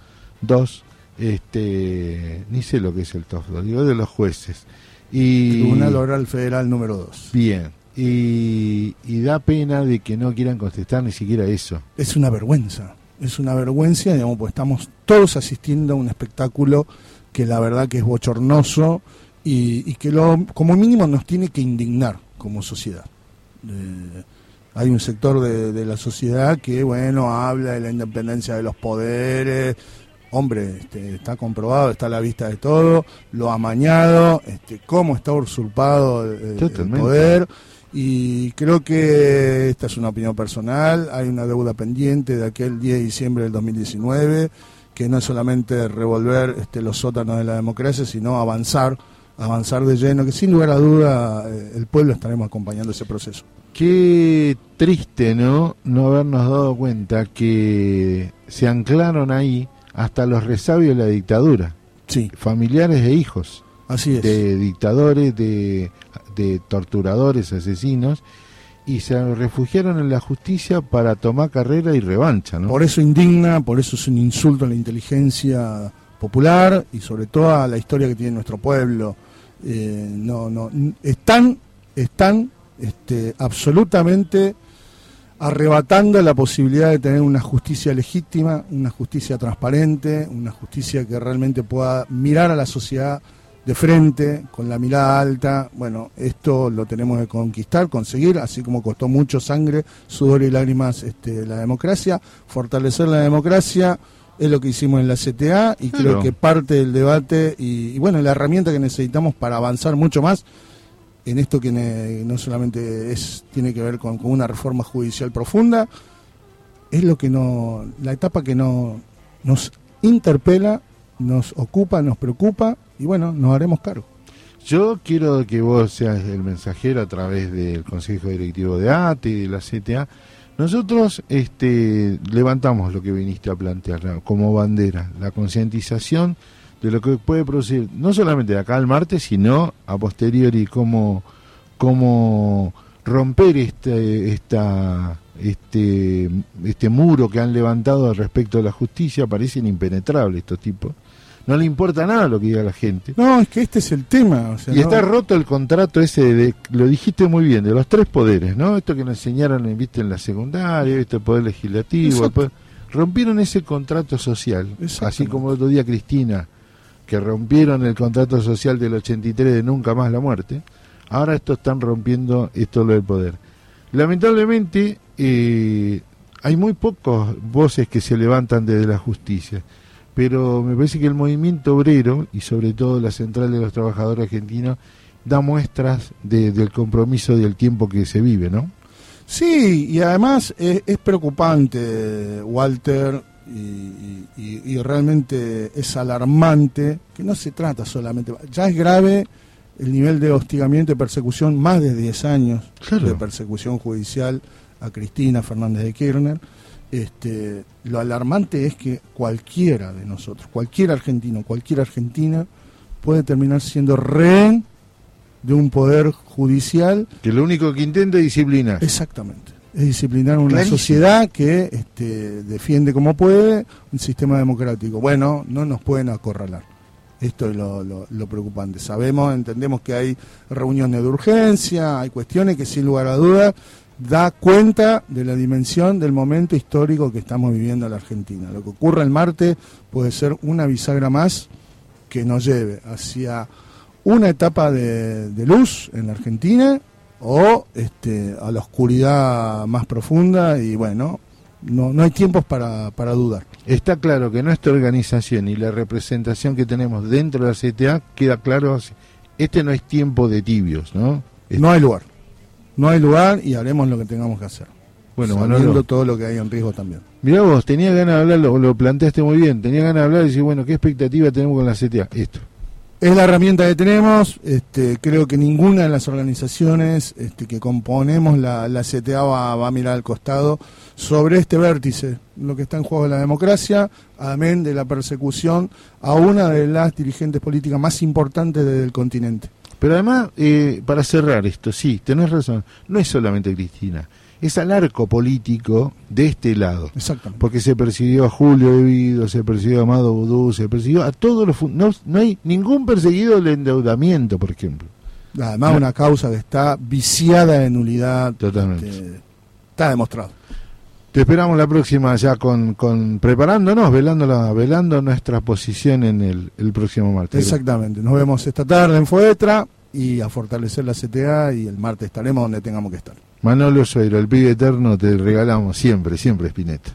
2, este, ni sé lo que es el TOF 2, digo de los jueces. Y, Tribunal Oral Federal número 2. Bien, y, y da pena de que no quieran contestar ni siquiera eso. es una vergüenza. Es una vergüenza, digamos, pues estamos todos asistiendo a un espectáculo que la verdad que es bochornoso y, y que lo, como mínimo nos tiene que indignar como sociedad. Eh, hay un sector de, de la sociedad que, bueno, habla de la independencia de los poderes. Hombre, este, está comprobado, está a la vista de todo, lo amañado, este, cómo está usurpado el- poder. Y creo que esta es una opinión personal, hay una deuda pendiente de aquel 10 de diciembre del 2019, que no es solamente revolver este, los sótanos de la democracia, sino avanzar, avanzar de lleno, que sin lugar a duda eh, el pueblo estaremos acompañando ese proceso. Qué triste, ¿no? No habernos dado cuenta que se anclaron ahí hasta los resabios de la dictadura. Sí. Familiares e hijos. Así es. De dictadores, de, de torturadores, asesinos. y se refugiaron en la justicia para tomar carrera y revancha, ¿no? Por eso indigna, por eso es un insulto a la inteligencia popular y sobre todo a la historia que tiene nuestro pueblo. Eh, no, no, están, están este, absolutamente arrebatando la posibilidad de tener una justicia legítima, una justicia transparente, una justicia que realmente pueda mirar a la sociedad de frente, con la mirada alta. Bueno, esto lo tenemos que conquistar, conseguir, así como costó mucho sangre, sudor y lágrimas este, la democracia, fortalecer la democracia es lo que hicimos en la CTA y creo que parte del debate y, y, bueno, la herramienta que necesitamos para avanzar mucho más en esto que no solamente es tiene que ver con, una reforma judicial profunda, es lo que no la etapa que no nos interpela, nos ocupa, nos preocupa y bueno, nos haremos cargo. Yo quiero que vos seas el mensajero a través del Consejo Directivo de ATE y de la CTA. Nosotros este, levantamos lo que viniste a plantear como bandera, la concientización de lo que puede producir, no solamente de acá al martes, sino a posteriori, cómo, cómo romper este, esta, este, este muro que han levantado respecto a la justicia, parecen impenetrables estos tipos. No le importa nada lo que diga la gente. No, es que este es el tema. y está roto el contrato ese, de, lo dijiste muy bien, de los tres poderes, ¿no? Esto que nos enseñaron ¿viste, en la secundaria, el poder legislativo. rompieron ese contrato social, así como el otro día Cristina que rompieron el contrato social del 83 de nunca más la muerte, ahora esto están rompiendo esto lo del poder. Lamentablemente eh, hay muy pocas voces que se levantan desde la justicia, pero me parece que el movimiento obrero y sobre todo la central de los trabajadores argentinos da muestras del compromiso del tiempo que se vive, ¿no? Sí, y además es preocupante, Walter, y, realmente es alarmante, que no se trata solamente, ya es grave el nivel de hostigamiento y persecución, más de 10 años de persecución judicial a Cristina Fernández de Kirchner. Este, lo alarmante es que cualquiera de nosotros, cualquier argentino, cualquier argentina, puede terminar siendo rehén de un poder judicial. Que lo único que intenta es disciplinar. Exactamente es disciplinar una sociedad que este, defiende como puede un sistema democrático. Bueno, no nos pueden acorralar. Esto es lo, lo, preocupante. Sabemos, entendemos que hay reuniones de urgencia, hay cuestiones que sin lugar a dudas da cuenta de la dimensión del momento histórico que estamos viviendo en la Argentina. Lo que ocurra el martes puede ser una bisagra más que nos lleve hacia una etapa de, de luz en la Argentina o este, a la oscuridad más profunda y bueno, no, no hay tiempos para, para dudar. Está claro que nuestra organización y la representación que tenemos dentro de la CTA queda claro, este no es tiempo de tibios, ¿no? No hay lugar, no hay lugar y haremos lo que tengamos que hacer. Bueno, Sabiendo todo lo que hay en riesgo también. Mirá vos, tenía ganas de hablar, lo, lo planteaste muy bien, tenía ganas de hablar y decir, bueno, ¿qué expectativa tenemos con la CTA? Esto. Es la herramienta que tenemos. Este, creo que ninguna de las organizaciones este, que componemos la, la CTA va, a mirar al costado sobre este vértice, lo que está en juego de la democracia, amén de la persecución a una de las dirigentes políticas más importantes del continente. Pero además, eh, para cerrar esto, sí, tenés razón, no es solamente Cristina es al arco político de este lado. Exactamente. Porque se persiguió a Julio Devido, se persiguió a Amado Vudú, se persiguió a todos los... No, no hay ningún perseguido del endeudamiento, por ejemplo. Además, una causa que está viciada en nulidad. Totalmente. Este, está demostrado. Te esperamos la próxima ya con, con preparándonos, velando, la, velando nuestra posición en el, el próximo martes. Exactamente. Nos vemos esta tarde en Fuetra y a fortalecer la CTA y el martes estaremos donde tengamos que estar. Manolo Suero, el pibe eterno, te regalamos siempre, siempre Spinetta.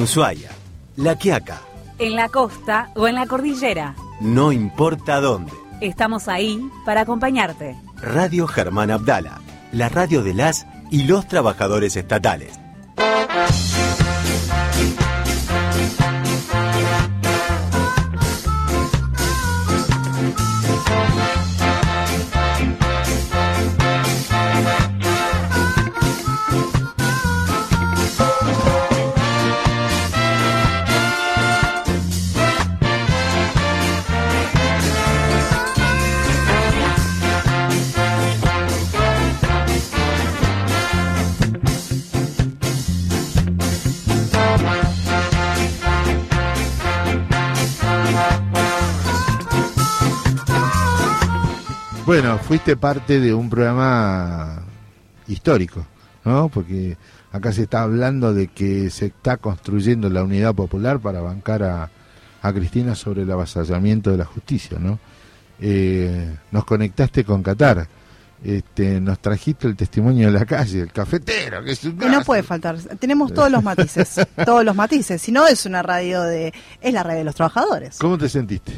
En Ushuaia, La Quiaca, En la costa o en la cordillera. no importa dónde. Estamos ahí para acompañarte. Radio Germán Abdala, la radio de las y los trabajadores estatales. Bueno, fuiste parte de un programa histórico, ¿no? Porque acá se está hablando de que se está construyendo la unidad popular para bancar a, a Cristina sobre el avasallamiento de la justicia, ¿no? Eh, nos conectaste con Qatar, este, nos trajiste el testimonio de la calle, el cafetero, que es un no puede faltar. Tenemos todos los matices, todos los matices. Si no es una radio de, es la radio de los trabajadores. ¿Cómo te sentiste?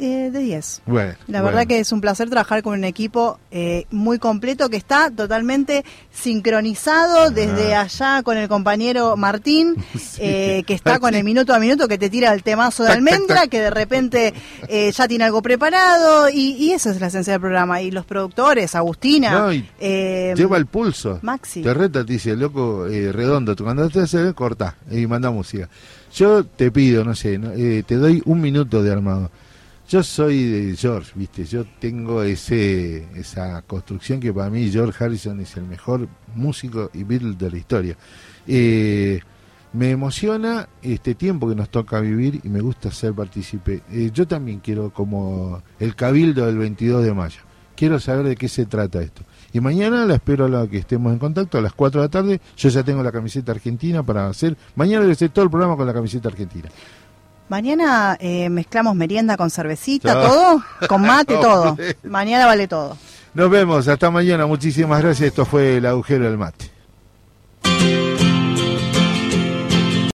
Eh, de 10. Bueno, La bueno. verdad que es un placer trabajar con un equipo eh, muy completo que está totalmente sincronizado desde allá con el compañero Martín, eh, que está con el minuto a minuto que te tira el temazo de Tac, almendra, tac. que de repente eh, ya tiene algo preparado y, y esa es la esencia del programa. Y los productores, Agustina, No, y eh, Lleva el pulso. Maxi. Te reta, te dice, loco, eh, redondo, tú cuando te haces, corta y manda música. Yo te pido, no sé, no, eh, te doy un minuto de armado. Yo soy de George, viste, yo tengo ese esa construcción que para mí George Harrison es el mejor músico y Beatle de la historia. Eh, me emociona este tiempo que nos toca vivir y me gusta ser partícipe. Eh, yo también quiero como el cabildo del 22 de mayo. Quiero saber de qué se trata esto. Y mañana la espero a la que estemos en contacto a las 4 de la tarde. Yo ya tengo la camiseta argentina para hacer. Mañana voy todo el programa con la camiseta argentina. Mañana eh, mezclamos merienda con cervecita, No. todo, con mate, todo. Mañana vale todo. Nos vemos. Hasta mañana. Muchísimas gracias. Esto fue el agujero del mate.